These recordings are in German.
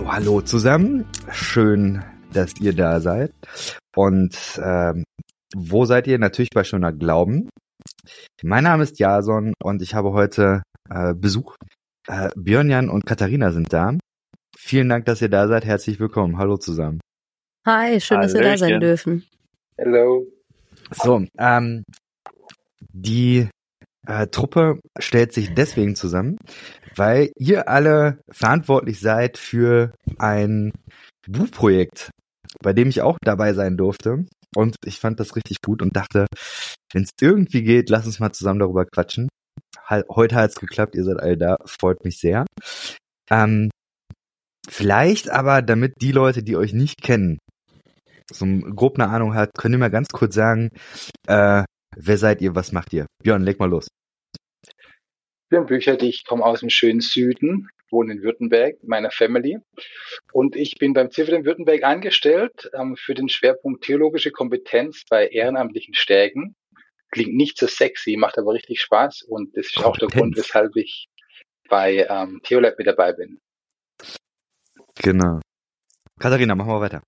So, hallo zusammen. Schön, dass ihr da seid. Und ähm, wo seid ihr? Natürlich bei Schöner Glauben. Mein Name ist Jason und ich habe heute äh, Besuch. Äh, Björn, und Katharina sind da. Vielen Dank, dass ihr da seid. Herzlich willkommen. Hallo zusammen. Hi, schön, dass wir da sein dürfen. Hello. So, ähm, die äh, Truppe stellt sich deswegen zusammen, weil ihr alle verantwortlich seid für ein Buchprojekt, bei dem ich auch dabei sein durfte. Und ich fand das richtig gut und dachte, wenn es irgendwie geht, lass uns mal zusammen darüber quatschen. Heute hat es geklappt, ihr seid alle da, freut mich sehr. Ähm, vielleicht aber, damit die Leute, die euch nicht kennen, so grob eine Ahnung hat, könnt ihr mal ganz kurz sagen, äh, wer seid ihr, was macht ihr? Björn, leg mal los. Björn Büchert, ich komme aus dem schönen Süden, wohne in Württemberg, meiner Family. Und ich bin beim CVM Württemberg angestellt ähm, für den Schwerpunkt theologische Kompetenz bei ehrenamtlichen Stärken. Klingt nicht so sexy, macht aber richtig Spaß und das ist Kompetenz. auch der Grund, weshalb ich bei ähm, Theolab mit dabei bin. Genau. Katharina, machen wir weiter.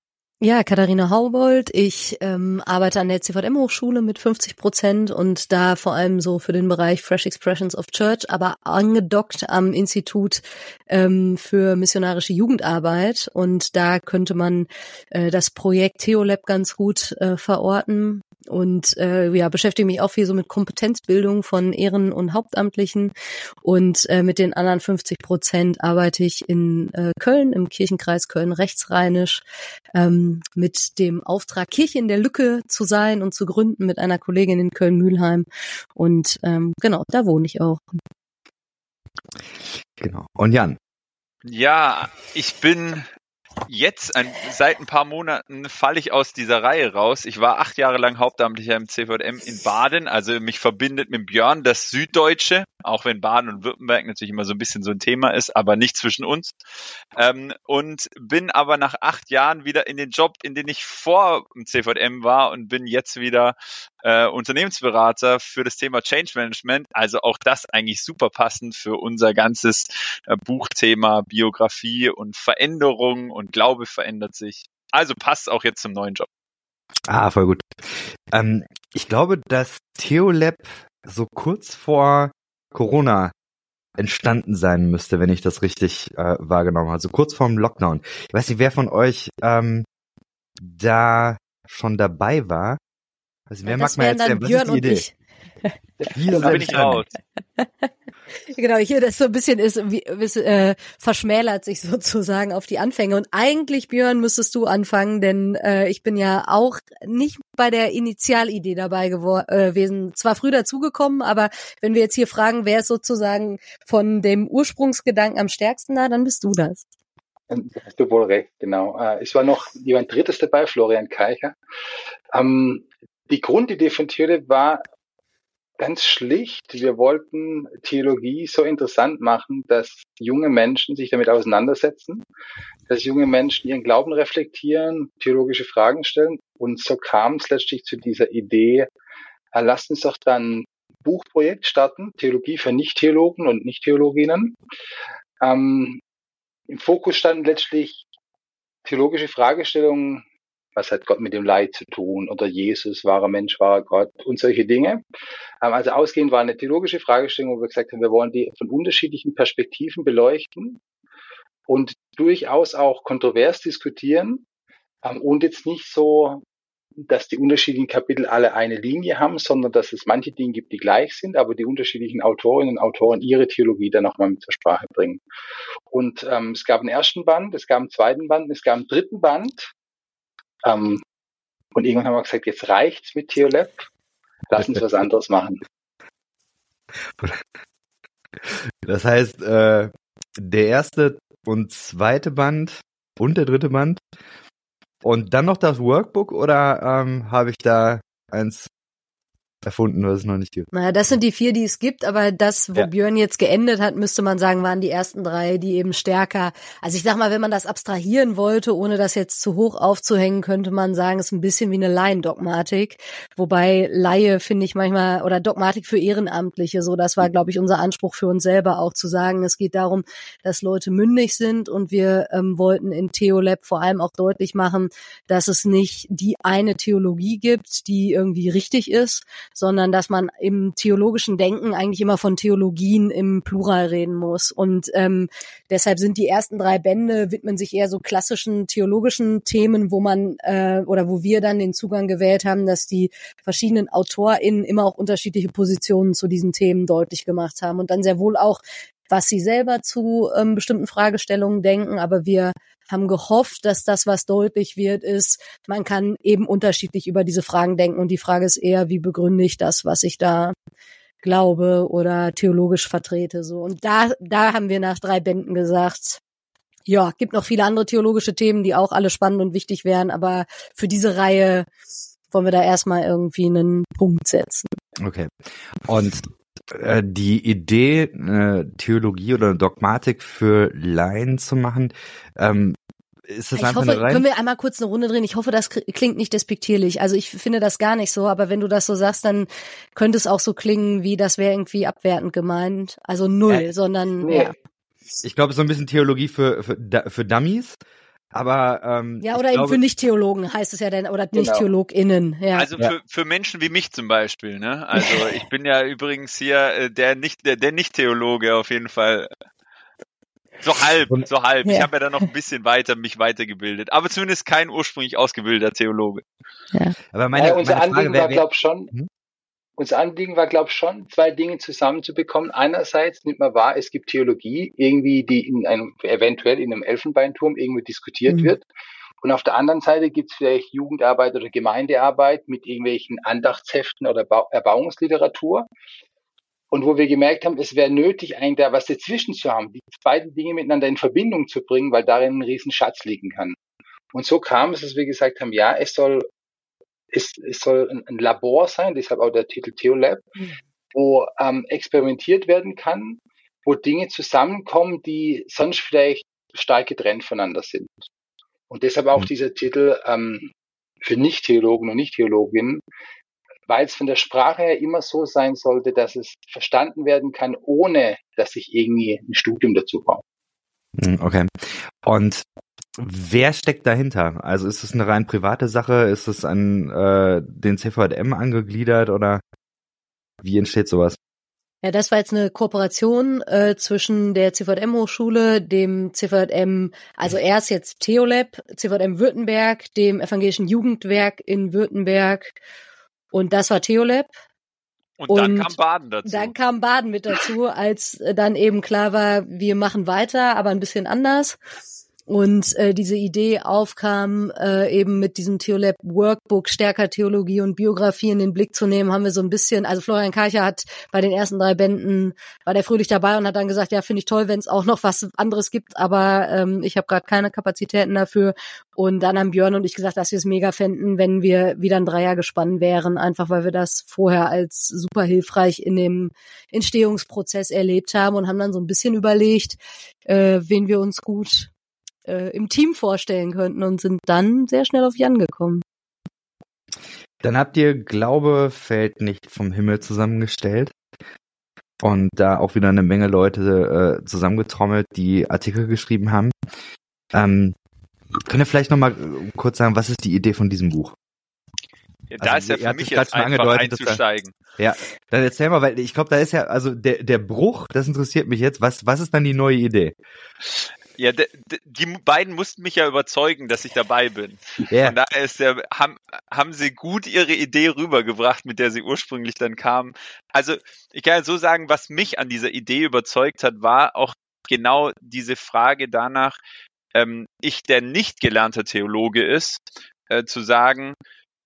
Ja, Katharina Haubold. Ich ähm, arbeite an der CVM-Hochschule mit 50 Prozent und da vor allem so für den Bereich Fresh Expressions of Church, aber angedockt am Institut ähm, für missionarische Jugendarbeit. Und da könnte man äh, das Projekt Theolab ganz gut äh, verorten und äh, ja beschäftige mich auch viel so mit Kompetenzbildung von Ehren- und Hauptamtlichen und äh, mit den anderen 50 Prozent arbeite ich in äh, Köln im Kirchenkreis Köln rechtsrheinisch ähm, mit dem Auftrag Kirche in der Lücke zu sein und zu gründen mit einer Kollegin in Köln Mülheim und ähm, genau da wohne ich auch. Genau. Und Jan, ja, ich bin jetzt, ein, seit ein paar Monaten, falle ich aus dieser Reihe raus. Ich war acht Jahre lang Hauptamtlicher im CVM in Baden, also mich verbindet mit Björn das Süddeutsche, auch wenn Baden und Württemberg natürlich immer so ein bisschen so ein Thema ist, aber nicht zwischen uns. Ähm, und bin aber nach acht Jahren wieder in den Job, in den ich vor dem CVM war und bin jetzt wieder äh, Unternehmensberater für das Thema Change Management. Also auch das eigentlich super passend für unser ganzes äh, Buchthema Biografie und Veränderung und Glaube verändert sich. Also passt auch jetzt zum neuen Job. Ah, voll gut. Ähm, ich glaube, dass Theolab so kurz vor Corona entstanden sein müsste, wenn ich das richtig äh, wahrgenommen habe. Also kurz vorm Lockdown. Ich weiß nicht, wer von euch ähm, da schon dabei war. Also, wer mag mal erzählen, was ist die Idee? Ich. Hier da bin ich raus. genau, hier das so ein bisschen ist, wie, äh, verschmälert sich sozusagen auf die Anfänge. Und eigentlich, Björn, müsstest du anfangen, denn äh, ich bin ja auch nicht bei der Initialidee dabei äh, gewesen. Zwar früh dazugekommen, aber wenn wir jetzt hier fragen, wer ist sozusagen von dem Ursprungsgedanken am stärksten da, dann bist du das. Hast du wohl recht, genau. Äh, es war noch jemand Drittes dabei, Florian Keicher. Ähm, die Grundidee von Theode war ganz schlicht. Wir wollten Theologie so interessant machen, dass junge Menschen sich damit auseinandersetzen, dass junge Menschen ihren Glauben reflektieren, theologische Fragen stellen. Und so kam es letztlich zu dieser Idee, äh, lasst uns doch dann Buchprojekt starten, Theologie für Nicht-Theologen und Nicht-Theologinnen. Ähm, Im Fokus standen letztlich theologische Fragestellungen was hat Gott mit dem Leid zu tun oder Jesus, wahrer Mensch, wahrer Gott und solche Dinge. Ähm, also ausgehend war eine theologische Fragestellung, wo wir gesagt haben, wir wollen die von unterschiedlichen Perspektiven beleuchten und durchaus auch kontrovers diskutieren ähm, und jetzt nicht so, dass die unterschiedlichen Kapitel alle eine Linie haben, sondern dass es manche Dinge gibt, die gleich sind, aber die unterschiedlichen Autorinnen und Autoren ihre Theologie dann nochmal mit zur Sprache bringen. Und ähm, es gab einen ersten Band, es gab einen zweiten Band, es gab einen dritten Band, ähm, und irgendwann haben wir gesagt, jetzt reicht's mit Theolab, lass uns was anderes machen. Das heißt, äh, der erste und zweite Band und der dritte Band und dann noch das Workbook oder ähm, habe ich da eins erfunden, was es noch nicht gibt. Naja, das sind die vier, die es gibt, aber das, wo Ja. Björn jetzt geendet hat, müsste man sagen, waren die ersten drei, die eben stärker. Also ich sag mal, wenn man das abstrahieren wollte, ohne das jetzt zu hoch aufzuhängen, könnte man sagen, es ist ein bisschen wie eine Laiendogmatik. Wobei Laie finde ich manchmal, oder Dogmatik für Ehrenamtliche, so das war, glaube ich, unser Anspruch für uns selber auch zu sagen, es geht darum, dass Leute mündig sind und wir ähm, wollten in Theolab vor allem auch deutlich machen, dass es nicht die eine Theologie gibt, die irgendwie richtig ist, sondern dass man im theologischen Denken eigentlich immer von Theologien im Plural reden muss. Und ähm, deshalb sind die ersten drei Bände, widmen sich eher so klassischen theologischen Themen, wo man äh, oder wo wir dann den Zugang gewählt haben, dass die verschiedenen AutorInnen immer auch unterschiedliche Positionen zu diesen Themen deutlich gemacht haben und dann sehr wohl auch was sie selber zu ähm, bestimmten Fragestellungen denken, aber wir haben gehofft, dass das, was deutlich wird, ist, man kann eben unterschiedlich über diese Fragen denken und die Frage ist eher, wie begründe ich das, was ich da glaube oder theologisch vertrete, so. Und da, da haben wir nach drei Bänden gesagt, ja, gibt noch viele andere theologische Themen, die auch alle spannend und wichtig wären, aber für diese Reihe wollen wir da erstmal irgendwie einen Punkt setzen. Okay. Und äh, die Idee, äh, Theologie oder Dogmatik für Laien zu machen, ähm, ist das Ich einfach hoffe, eine rein? können wir einmal kurz eine Runde drehen? Ich hoffe, das klingt nicht despektierlich. Also ich finde das gar nicht so, aber wenn du das so sagst, dann könnte es auch so klingen, wie das wäre irgendwie abwertend gemeint. Also null, Äh, sondern nee. ja. Ich glaube, so ein bisschen Theologie für, für, für Dummies. Aber ähm, Ja, ich oder eben glaube, für Nicht-Theologen heißt es ja dann, oder Genau. Nicht-TheologInnen. Ja. Also Ja. für, für Menschen wie mich zum Beispiel, ne? Also ich bin ja übrigens hier äh, der nicht der, der Nicht-Theologe auf jeden Fall. So halb, Und- so halb. Ich Ja. habe ja dann noch ein bisschen weiter mich weitergebildet, aber zumindest kein ursprünglich ausgebildeter Theologe. aber meine, ja, unser meine Frage Anliegen war, glaube schon, Hm? Unser Anliegen war, glaube schon, zwei Dinge zusammenzubekommen. Einerseits nimmt man wahr, es gibt Theologie, irgendwie, die in einem, eventuell in einem Elfenbeinturm irgendwie diskutiert Mhm. wird. Und auf der anderen Seite gibt es vielleicht Jugendarbeit oder Gemeindearbeit mit irgendwelchen Andachtsheften oder Bau Erbauungsliteratur. Und wo wir gemerkt haben, es wäre nötig, eigentlich da was dazwischen zu haben, die beiden Dinge miteinander in Verbindung zu bringen, weil darin ein riesen Schatz liegen kann. Und so kam es, dass wir gesagt haben, ja, es soll, es, es soll ein, ein Labor sein, deshalb auch der Titel Theolab, Mhm. wo ähm, experimentiert werden kann, wo Dinge zusammenkommen, die sonst vielleicht stark getrennt voneinander sind. Und deshalb auch Mhm. dieser Titel ähm, für Nicht-Theologen und Nicht-Theologinnen, weil es von der Sprache her immer so sein sollte, dass es verstanden werden kann, ohne dass ich irgendwie ein Studium dazu brauche. Hm, okay. Und wer steckt dahinter? Also ist es eine rein private Sache? Ist es an äh, den CVM angegliedert oder wie entsteht sowas? Ja, das war jetzt eine Kooperation äh, zwischen der CVM-Hochschule, dem CVM, also erst jetzt Theolab, CVM Württemberg, dem Evangelischen Jugendwerk in Württemberg und das war Theolab. Und, dann Und kam Baden dazu. Dann kam Baden mit dazu, als dann eben klar war, wir machen weiter, aber ein bisschen anders. Und äh, diese Idee aufkam, äh, eben mit diesem Theolab Workbook stärker Theologie und Biografie in den Blick zu nehmen, haben wir so ein bisschen, also Florian Karcher hat bei den ersten drei Bänden, war der fröhlich dabei und hat dann gesagt, ja, finde ich toll, wenn es auch noch was anderes gibt, aber ähm, ich habe gerade keine Kapazitäten dafür. Und dann haben Björn und ich gesagt, dass wir es mega fänden, wenn wir wieder ein Dreier gespannt wären, einfach weil wir das vorher als super hilfreich in dem Entstehungsprozess erlebt haben und haben dann so ein bisschen überlegt, äh, wen wir uns gut äh, im Team vorstellen könnten und sind dann sehr schnell auf Jan gekommen. Dann habt ihr Glaube fällt nicht vom Himmel zusammengestellt und da auch wieder eine Menge Leute äh, zusammengetrommelt, die Artikel geschrieben haben. Ähm, könnt ihr vielleicht noch mal äh, kurz sagen, was ist die Idee von diesem Buch? Ja, da Also, ist ja für mich jetzt schon einfach angedeutet, dass da- einzusteigen. Dann erzähl mal, weil ich glaube, da ist ja, also der, der Bruch, das interessiert mich jetzt. Was, was ist dann die neue Idee? Ja, die beiden mussten mich ja überzeugen, dass ich dabei bin. Ja, Von daher ist der, haben, haben sie gut ihre Idee rübergebracht, mit der sie ursprünglich dann kamen. Also ich kann ja so sagen, was mich an dieser Idee überzeugt hat, war auch genau diese Frage danach, ähm, ich, der nicht gelernter Theologe ist, äh, zu sagen,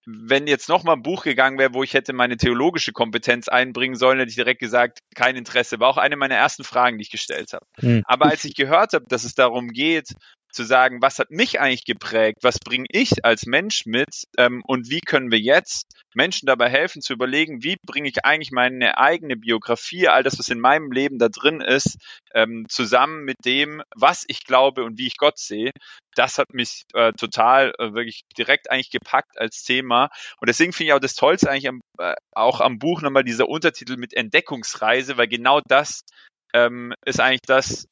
wenn jetzt noch mal ein Buch gegangen wäre, wo ich hätte meine theologische Kompetenz einbringen sollen, hätte ich direkt gesagt, kein Interesse. War auch eine meiner ersten Fragen, die ich gestellt habe. Hm. Aber als ich gehört habe, dass es darum geht, zu sagen, was hat mich eigentlich geprägt, was bringe ich als Mensch mit ähm, und wie können wir jetzt Menschen dabei helfen zu überlegen, wie bringe ich eigentlich meine eigene Biografie, all das, was in meinem Leben da drin ist, ähm, zusammen mit dem, was ich glaube und wie ich Gott sehe. Das hat mich äh, total äh, wirklich direkt eigentlich gepackt als Thema. Und deswegen finde ich auch das Tollste eigentlich am, äh, auch am Buch nochmal dieser Untertitel mit Entdeckungsreise, weil genau das ähm, ist eigentlich das,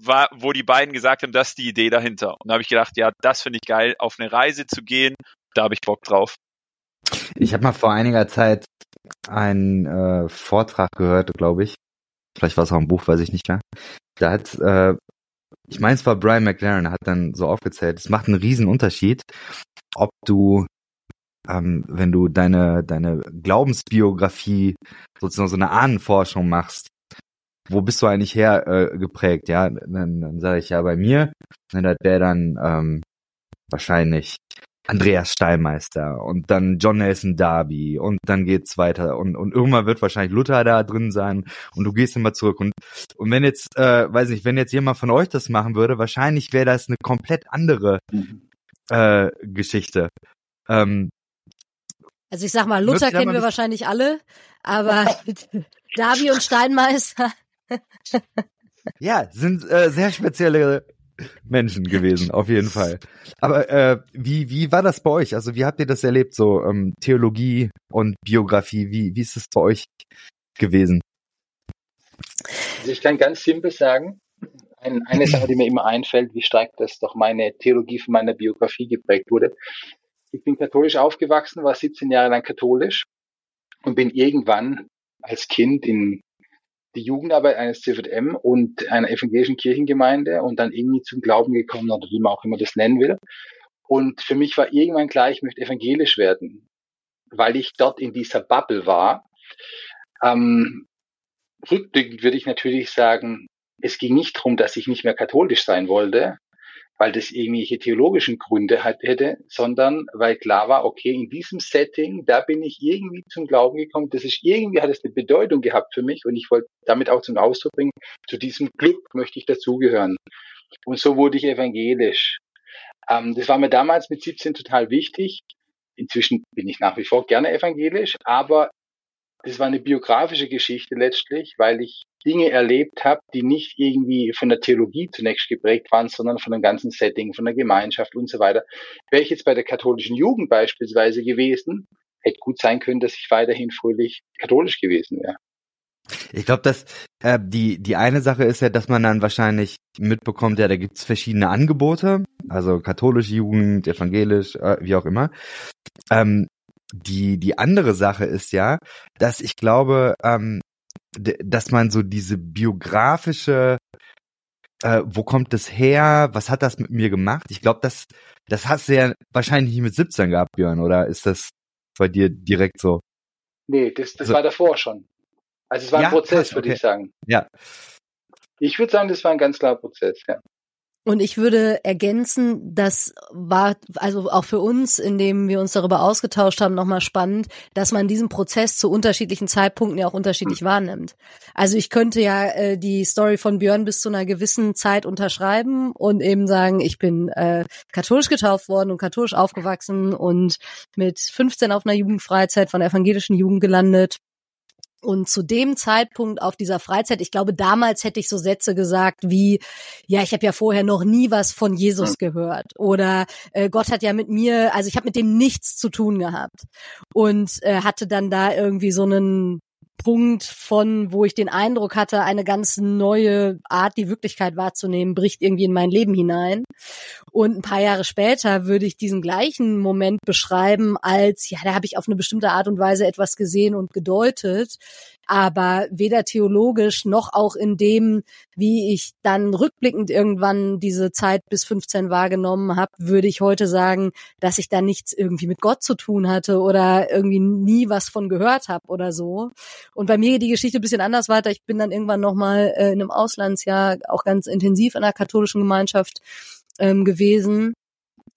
war, wo die beiden gesagt haben, das ist die Idee dahinter. Und da habe ich gedacht, ja, das finde ich geil, auf eine Reise zu gehen, da habe ich Bock drauf. Ich habe mal vor einiger Zeit einen äh, Vortrag gehört, glaube ich. Vielleicht war es auch ein Buch, weiß ich nicht mehr. Da hat, äh, ich meine, es war Brian McLaren, hat dann so aufgezählt, es macht einen riesen Unterschied, ob du, ähm, wenn du deine, deine Glaubensbiografie, sozusagen so eine Ahnenforschung machst, wo bist du eigentlich her äh, geprägt? Ja, dann, dann sage ich ja bei mir, dann wäre dann ähm, wahrscheinlich Andreas Stallmeister und dann John Nelson Darby und dann geht's weiter und, und irgendwann wird wahrscheinlich Luther da drin sein und du gehst immer zurück und, und wenn jetzt, äh, weiß nicht, wenn jetzt jemand von euch das machen würde, wahrscheinlich wäre das eine komplett andere mhm. äh, Geschichte. Ähm, also ich sag mal, Luther kennen wir wahrscheinlich alle, aber Darby und Steinmeister. Ja, sind äh, sehr spezielle Menschen gewesen, auf jeden Fall. Aber äh, wie, wie war das bei euch? Also wie habt ihr das erlebt, so ähm, Theologie und Biografie? Wie, wie ist es bei euch gewesen? Also ich kann ganz simpel sagen, ein, eine Sache, die mir immer einfällt, wie stark das doch meine Theologie von meiner Biografie geprägt wurde. Ich bin katholisch aufgewachsen, war 17 Jahre lang katholisch und bin irgendwann als Kind in die Jugendarbeit eines CVM und einer evangelischen Kirchengemeinde und dann irgendwie zum Glauben gekommen oder wie man auch immer das nennen will. Und für mich war irgendwann klar, ich möchte evangelisch werden, weil ich dort in dieser Bubble war. Ähm, rückblickend würde ich natürlich sagen, es ging nicht darum, dass ich nicht mehr katholisch sein wollte, weil das irgendwelche theologischen Gründe hat, hätte, sondern weil klar war, okay, in diesem Setting, da bin ich irgendwie zum Glauben gekommen, das ist irgendwie, hat es eine Bedeutung gehabt für mich und ich wollte damit auch zum Ausdruck bringen, zu diesem Glück möchte ich dazugehören. Und so wurde ich evangelisch. Ähm, das war mir damals mit 17 total wichtig. Inzwischen bin ich nach wie vor gerne evangelisch, aber das war eine biografische Geschichte letztlich, weil ich Dinge erlebt habe, die nicht irgendwie von der Theologie zunächst geprägt waren, sondern von dem ganzen Setting, von der Gemeinschaft und so weiter. Wäre ich jetzt bei der katholischen Jugend beispielsweise gewesen, hätte gut sein können, dass ich weiterhin fröhlich katholisch gewesen wäre. Ich glaube, dass äh, die die eine Sache ist ja, dass man dann wahrscheinlich mitbekommt, ja, da gibt's verschiedene Angebote, also katholische Jugend, evangelisch, äh, wie auch immer. Ähm, die, die andere Sache ist ja, dass ich glaube, ähm, dass man so diese biografische, äh, wo kommt das her, was hat das mit mir gemacht? Ich glaube, das, das hast du ja wahrscheinlich nicht mit 17 gehabt, Björn, oder ist das bei dir direkt so? Nee, das, das also, war davor schon. Also es war ja, ein Prozess, würde okay. ich sagen. Ja. Ich würde sagen, das war ein ganz klarer Prozess, ja. Und ich würde ergänzen, das war also auch für uns, indem wir uns darüber ausgetauscht haben, nochmal spannend, dass man diesen Prozess zu unterschiedlichen Zeitpunkten ja auch unterschiedlich wahrnimmt. Also ich könnte ja äh, die Story von Björn bis zu einer gewissen Zeit unterschreiben und eben sagen, ich bin äh, katholisch getauft worden und katholisch aufgewachsen und mit 15 auf einer Jugendfreizeit von der evangelischen Jugend gelandet und zu dem Zeitpunkt auf dieser Freizeit, ich glaube, damals hätte ich so Sätze gesagt wie, ja, ich habe ja vorher noch nie was von Jesus gehört. Oder äh, Gott hat ja mit mir, also ich habe mit dem nichts zu tun gehabt. Und äh, hatte dann da irgendwie so einen Punkt von, wo ich den Eindruck hatte, eine ganz neue Art, die Wirklichkeit wahrzunehmen, bricht irgendwie in mein Leben hinein. Und ein paar Jahre später würde ich diesen gleichen Moment beschreiben als, ja, da habe ich auf eine bestimmte Art und Weise etwas gesehen und gedeutet, aber weder theologisch noch auch in dem, wie ich dann rückblickend irgendwann diese Zeit bis 15 wahrgenommen habe, würde ich heute sagen, dass ich da nichts irgendwie mit Gott zu tun hatte oder irgendwie nie was von gehört habe oder so. Und bei mir geht die Geschichte ein bisschen anders weiter. Ich bin dann irgendwann nochmal äh, in einem Auslandsjahr auch ganz intensiv in der katholischen Gemeinschaft ähm, gewesen.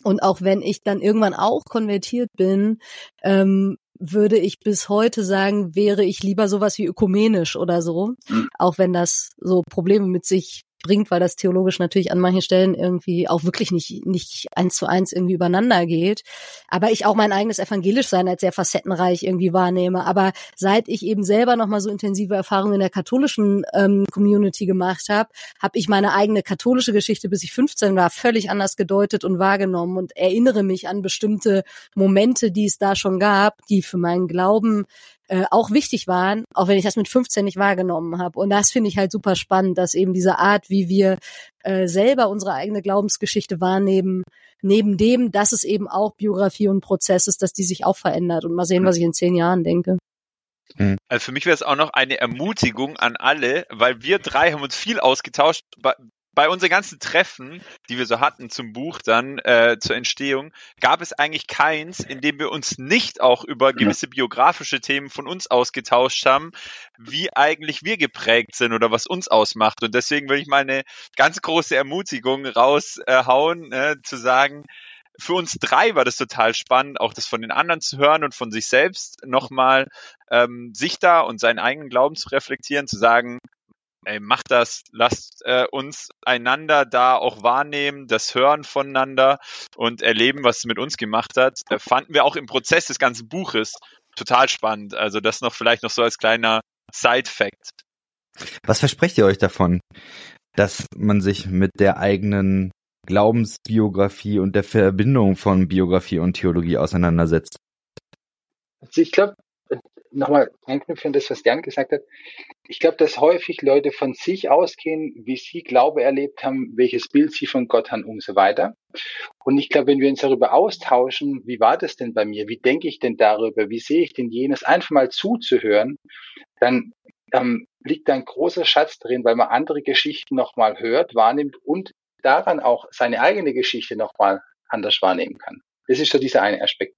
Und auch wenn ich dann irgendwann auch konvertiert bin, ähm, würde ich bis heute sagen, wäre ich lieber sowas wie ökumenisch oder so, auch wenn das so Probleme mit sich bringt, weil das theologisch natürlich an manchen Stellen irgendwie auch wirklich nicht, nicht eins zu eins irgendwie übereinander geht. Aber ich auch mein eigenes evangelisch sein als sehr facettenreich irgendwie wahrnehme. Aber seit ich eben selber nochmal so intensive Erfahrungen in der katholischen ähm, Community gemacht habe, habe ich meine eigene katholische Geschichte, bis ich 15 war, völlig anders gedeutet und wahrgenommen und erinnere mich an bestimmte Momente, die es da schon gab, die für meinen Glauben äh, auch wichtig waren, auch wenn ich das mit 15 nicht wahrgenommen habe. Und das finde ich halt super spannend, dass eben diese Art, wie wir äh, selber unsere eigene Glaubensgeschichte wahrnehmen, neben dem, dass es eben auch Biografie und Prozess ist, dass die sich auch verändert. Und mal sehen, was ich in zehn Jahren denke. Hm. Also für mich wäre es auch noch eine Ermutigung an alle, weil wir drei haben uns viel ausgetauscht bei unseren ganzen Treffen, die wir so hatten zum Buch dann, äh, zur Entstehung, gab es eigentlich keins, in dem wir uns nicht auch über gewisse biografische Themen von uns ausgetauscht haben, wie eigentlich wir geprägt sind oder was uns ausmacht. Und deswegen würde ich mal eine ganz große Ermutigung raushauen, äh, zu sagen, für uns drei war das total spannend, auch das von den anderen zu hören und von sich selbst nochmal ähm, sich da und seinen eigenen Glauben zu reflektieren, zu sagen, ey, macht das, lasst äh, uns einander da auch wahrnehmen, das Hören voneinander und erleben, was es mit uns gemacht hat. Äh, fanden wir auch im Prozess des ganzen Buches total spannend. Also das noch vielleicht noch so als kleiner Side-Fact. Was versprecht ihr euch davon, dass man sich mit der eigenen Glaubensbiografie und der Verbindung von Biografie und Theologie auseinandersetzt? Also ich glaube, nochmal anknüpfen an das, was Jan gesagt hat. Ich glaube, dass häufig Leute von sich ausgehen, wie sie Glaube erlebt haben, welches Bild sie von Gott haben und so weiter. Und ich glaube, wenn wir uns darüber austauschen, wie war das denn bei mir? Wie denke ich denn darüber? Wie sehe ich denn jenes? Einfach mal zuzuhören, dann ähm, liegt da ein großer Schatz drin, weil man andere Geschichten nochmal hört, wahrnimmt und daran auch seine eigene Geschichte nochmal anders wahrnehmen kann. Das ist so dieser eine Aspekt.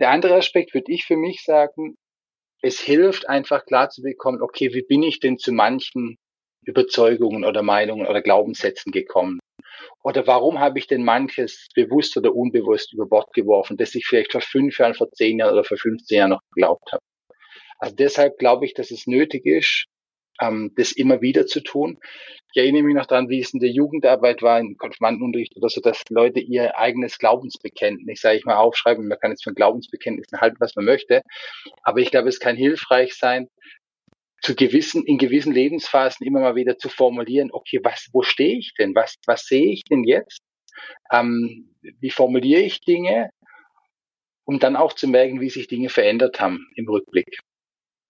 Der andere Aspekt würde ich für mich sagen, es hilft einfach klar zu bekommen, okay, wie bin ich denn zu manchen Überzeugungen oder Meinungen oder Glaubenssätzen gekommen? Oder warum habe ich denn manches bewusst oder unbewusst über Bord geworfen, das ich vielleicht vor fünf Jahren, vor zehn Jahren oder vor 15 Jahren noch geglaubt habe? Also deshalb glaube ich, dass es nötig ist, ähm, das immer wieder zu tun. Ich erinnere mich noch daran, wie es in der Jugendarbeit war, im Konfirmandenunterricht oder so, dass Leute ihr eigenes Glaubensbekenntnis, sage ich mal, aufschreiben. Man kann jetzt von Glaubensbekenntnissen halten, was man möchte. Aber ich glaube, es kann hilfreich sein, zu gewissen, in gewissen Lebensphasen immer mal wieder zu formulieren, okay, was, wo stehe ich denn? Was, was sehe ich denn jetzt? Ähm, wie formuliere ich Dinge? Um dann auch zu merken, wie sich Dinge verändert haben im Rückblick.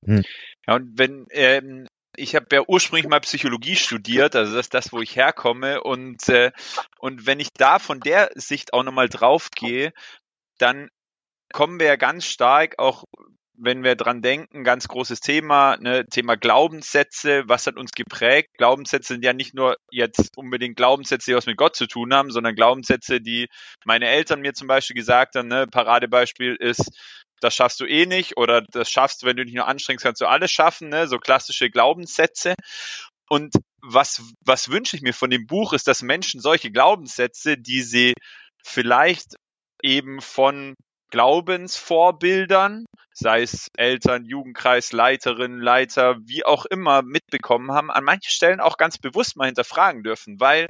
Hm. Ja, und wenn ähm, ich habe ja ursprünglich mal Psychologie studiert, also das ist das, wo ich herkomme. Und, äh, und wenn ich da von der Sicht auch nochmal drauf gehe, dann kommen wir ja ganz stark auch wenn wir dran denken, ganz großes Thema, ne, Thema Glaubenssätze, was hat uns geprägt? Glaubenssätze sind ja nicht nur jetzt unbedingt Glaubenssätze, die was mit Gott zu tun haben, sondern Glaubenssätze, die meine Eltern mir zum Beispiel gesagt haben, ne, Paradebeispiel ist, das schaffst du eh nicht oder das schaffst du, wenn du dich nur anstrengst, kannst du alles schaffen, ne? so klassische Glaubenssätze. Und was, was wünsche ich mir von dem Buch, ist, dass Menschen solche Glaubenssätze, die sie vielleicht eben von Glaubensvorbildern, sei es Eltern, Jugendkreis, Leiterin, Leiter, wie auch immer mitbekommen haben, an manchen Stellen auch ganz bewusst mal hinterfragen dürfen, weil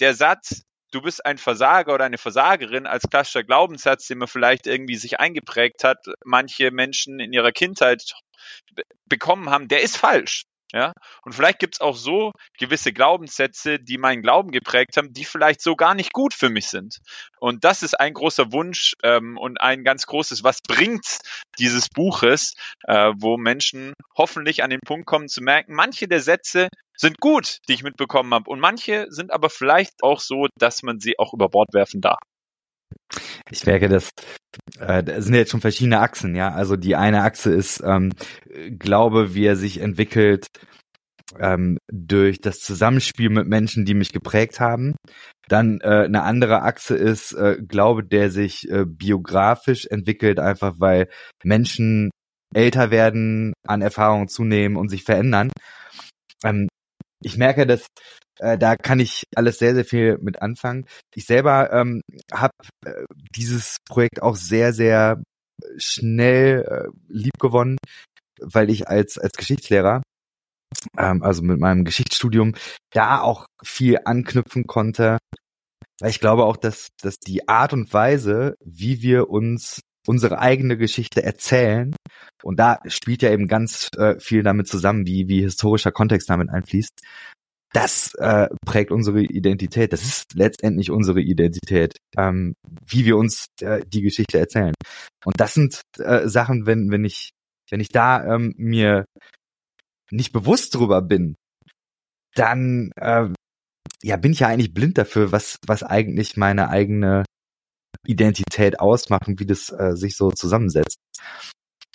der Satz, du bist ein Versager oder eine Versagerin als klassischer Glaubenssatz, den man vielleicht irgendwie sich eingeprägt hat, manche Menschen in ihrer Kindheit bekommen haben, der ist falsch. Ja, und vielleicht gibt's auch so gewisse Glaubenssätze, die meinen Glauben geprägt haben, die vielleicht so gar nicht gut für mich sind. Und das ist ein großer Wunsch ähm, und ein ganz großes, was bringt dieses Buches, äh, wo Menschen hoffentlich an den Punkt kommen zu merken, manche der Sätze sind gut, die ich mitbekommen habe, und manche sind aber vielleicht auch so, dass man sie auch über Bord werfen darf. Ich merke, dass äh, da sind jetzt schon verschiedene Achsen, ja. Also die eine Achse ist ähm, Glaube, wie er sich entwickelt ähm, durch das Zusammenspiel mit Menschen, die mich geprägt haben. Dann äh, eine andere Achse ist äh, Glaube, der sich äh, biografisch entwickelt, einfach weil Menschen älter werden, an Erfahrungen zunehmen und sich verändern. Ähm, ich merke, dass äh, da kann ich alles sehr, sehr viel mit anfangen. Ich selber ähm, habe äh, dieses Projekt auch sehr, sehr schnell äh, lieb gewonnen, weil ich als, als Geschichtslehrer ähm, also mit meinem Geschichtsstudium, da auch viel anknüpfen konnte. Weil ich glaube auch, dass, dass die Art und Weise, wie wir uns unsere eigene Geschichte erzählen, und da spielt ja eben ganz äh, viel damit zusammen, wie, wie historischer Kontext damit einfließt, das äh, prägt unsere Identität. Das ist letztendlich unsere Identität, ähm, wie wir uns äh, die Geschichte erzählen. Und das sind äh, Sachen, wenn wenn ich wenn ich da ähm, mir nicht bewusst drüber bin, dann äh, ja bin ich ja eigentlich blind dafür, was was eigentlich meine eigene Identität ausmacht und wie das äh, sich so zusammensetzt.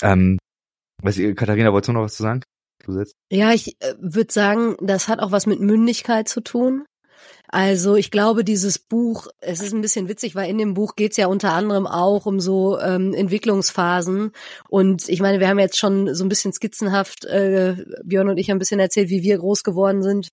Ähm, was, Katharina, wolltest du noch was zu sagen? Ja, ich äh, würde sagen, das hat auch was mit Mündigkeit zu tun. Also ich glaube, dieses Buch, es ist ein bisschen witzig, weil in dem Buch geht's ja unter anderem auch um so ähm, Entwicklungsphasen. Und ich meine, wir haben jetzt schon so ein bisschen skizzenhaft, äh, Björn und ich ein bisschen erzählt, wie wir groß geworden sind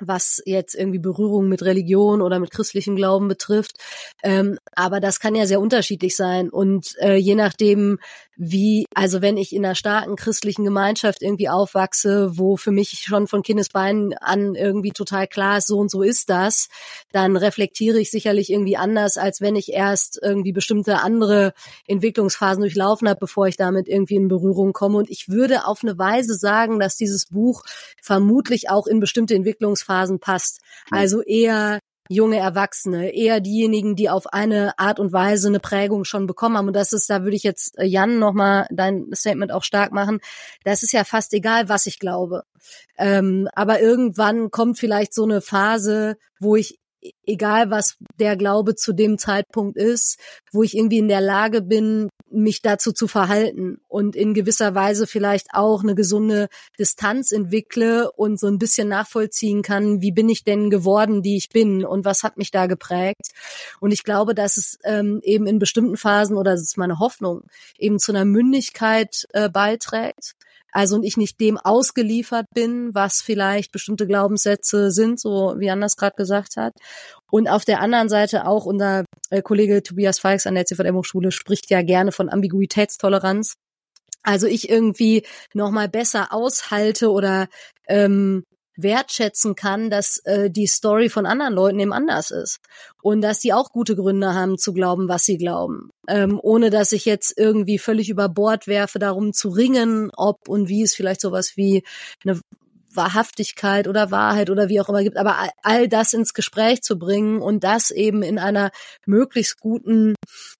was jetzt irgendwie Berührung mit Religion oder mit christlichem Glauben betrifft. Ähm, aber das kann ja sehr unterschiedlich sein. Und äh, je nachdem, wie, also wenn ich in einer starken christlichen Gemeinschaft irgendwie aufwachse, wo für mich schon von Kindesbeinen an irgendwie total klar ist, so und so ist das, dann reflektiere ich sicherlich irgendwie anders, als wenn ich erst irgendwie bestimmte andere Entwicklungsphasen durchlaufen habe, bevor ich damit irgendwie in Berührung komme. Und ich würde auf eine Weise sagen, dass dieses Buch vermutlich auch in bestimmte Entwicklungsphasen passt. Also eher junge Erwachsene, eher diejenigen, die auf eine Art und Weise eine Prägung schon bekommen haben. Und das ist, da würde ich jetzt äh, Jan nochmal dein Statement auch stark machen. Das ist ja fast egal, was ich glaube. Ähm, aber irgendwann kommt vielleicht so eine Phase, wo ich egal was der Glaube zu dem Zeitpunkt ist, wo ich irgendwie in der Lage bin, mich dazu zu verhalten und in gewisser Weise vielleicht auch eine gesunde Distanz entwickle und so ein bisschen nachvollziehen kann, wie bin ich denn geworden, die ich bin und was hat mich da geprägt. Und ich glaube, dass es ähm, eben in bestimmten Phasen, oder das ist meine Hoffnung, eben zu einer Mündigkeit äh, beiträgt also und ich nicht dem ausgeliefert bin, was vielleicht bestimmte Glaubenssätze sind, so wie Anders gerade gesagt hat. Und auf der anderen Seite auch unser äh, Kollege Tobias Falks an der CVM Hochschule spricht ja gerne von Ambiguitätstoleranz. Also ich irgendwie noch mal besser aushalte oder ähm, wertschätzen kann, dass äh, die Story von anderen Leuten eben anders ist. Und dass sie auch gute Gründe haben zu glauben, was sie glauben, ähm, ohne dass ich jetzt irgendwie völlig über Bord werfe, darum zu ringen, ob und wie es vielleicht sowas wie eine Wahrhaftigkeit oder Wahrheit oder wie auch immer gibt, aber all das ins Gespräch zu bringen und das eben in einer möglichst guten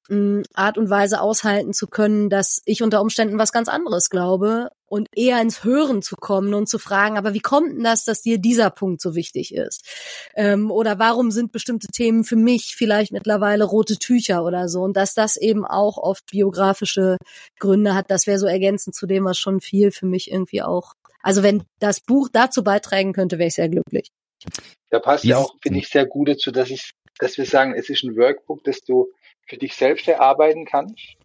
hm, Art und Weise aushalten zu können, dass ich unter Umständen was ganz anderes glaube und eher ins Hören zu kommen und zu fragen, aber wie kommt denn das, dass dir dieser Punkt so wichtig ist? Ähm, oder warum sind bestimmte Themen für mich vielleicht mittlerweile rote Tücher oder so? Und dass das eben auch oft biografische Gründe hat, das wäre so ergänzend zu dem, was schon viel für mich irgendwie auch also wenn das Buch dazu beitragen könnte, wäre ich sehr glücklich. Da passt ja auch, finde ich, sehr gut dazu, dass ich, dass wir sagen, es ist ein Workbook, das du für dich selbst erarbeiten kannst,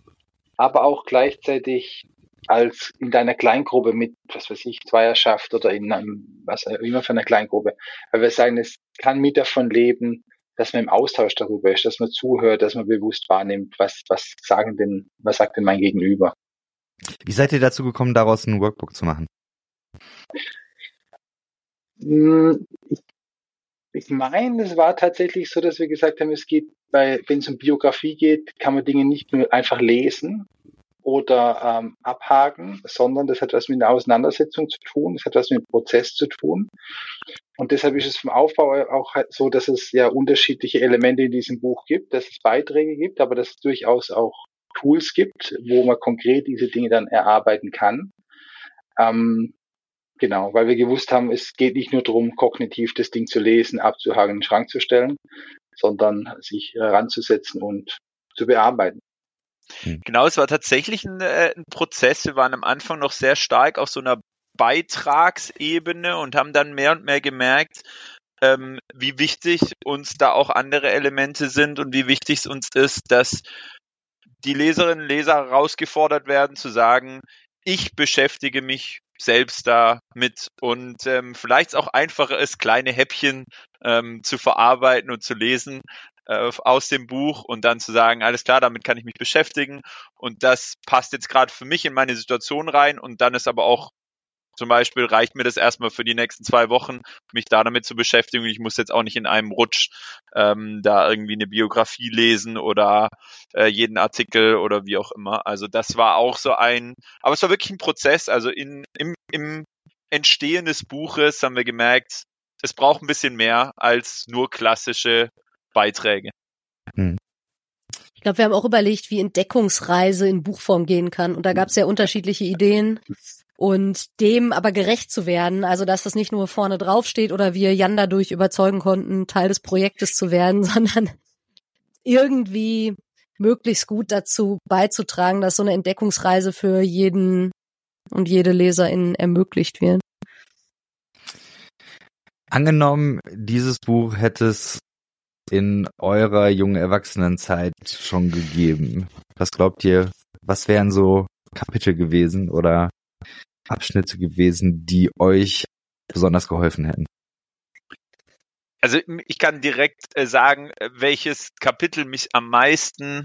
aber auch gleichzeitig als in deiner Kleingruppe mit, was weiß ich, Zweierschaft oder in einem, was immer für eine Kleingruppe. Weil wir sagen, es kann mit davon leben, dass man im Austausch darüber ist, dass man zuhört, dass man bewusst wahrnimmt, was, was sagen denn, was sagt denn mein Gegenüber. Wie seid ihr dazu gekommen, daraus ein Workbook zu machen? Hm, ich, ich meine, es war tatsächlich so, dass wir gesagt haben, es geht bei, wenn es um Biografie geht, kann man Dinge nicht nur einfach lesen oder ähm, abhaken, sondern das hat was mit einer Auseinandersetzung zu tun, das hat was mit einem Prozess zu tun. Und deshalb ist es vom Aufbau auch halt so, dass es ja unterschiedliche Elemente in diesem Buch gibt, dass es Beiträge gibt, aber dass es durchaus auch Tools gibt, wo man konkret diese Dinge dann erarbeiten kann. Ähm, Genau, weil wir gewusst haben, es geht nicht nur darum, kognitiv das Ding zu lesen, abzuhaken, in den Schrank zu stellen, sondern sich heranzusetzen und zu bearbeiten. Hm. Genau, es war tatsächlich ein, äh, ein Prozess. Wir waren am Anfang noch sehr stark auf so einer Beitragsebene und haben dann mehr und mehr gemerkt, ähm, wie wichtig uns da auch andere Elemente sind und wie wichtig es uns ist, dass die Leserinnen und Leser herausgefordert werden zu sagen, ich beschäftige mich selbst da mit. Und ähm, vielleicht auch einfacher ist, kleine Häppchen ähm, zu verarbeiten und zu lesen äh, aus dem Buch und dann zu sagen, alles klar, damit kann ich mich beschäftigen. Und das passt jetzt gerade für mich in meine Situation rein. Und dann ist aber auch zum Beispiel reicht mir das erstmal für die nächsten zwei Wochen, mich da damit zu beschäftigen. Ich muss jetzt auch nicht in einem Rutsch ähm, da irgendwie eine Biografie lesen oder äh, jeden Artikel oder wie auch immer. Also das war auch so ein, aber es war wirklich ein Prozess. Also in, im, im Entstehen des Buches haben wir gemerkt, es braucht ein bisschen mehr als nur klassische Beiträge. Hm. Ich glaube, wir haben auch überlegt, wie Entdeckungsreise in Buchform gehen kann. Und da gab es ja unterschiedliche Ideen. Und dem aber gerecht zu werden, also dass das nicht nur vorne drauf steht oder wir Jan dadurch überzeugen konnten, Teil des Projektes zu werden, sondern irgendwie möglichst gut dazu beizutragen, dass so eine Entdeckungsreise für jeden und jede Leserin ermöglicht wird. Angenommen, dieses Buch hätte es in eurer jungen Erwachsenenzeit schon gegeben. Was glaubt ihr, was wären so Kapitel gewesen oder Abschnitte gewesen, die euch besonders geholfen hätten? Also ich kann direkt äh, sagen, äh, welches Kapitel mich am meisten,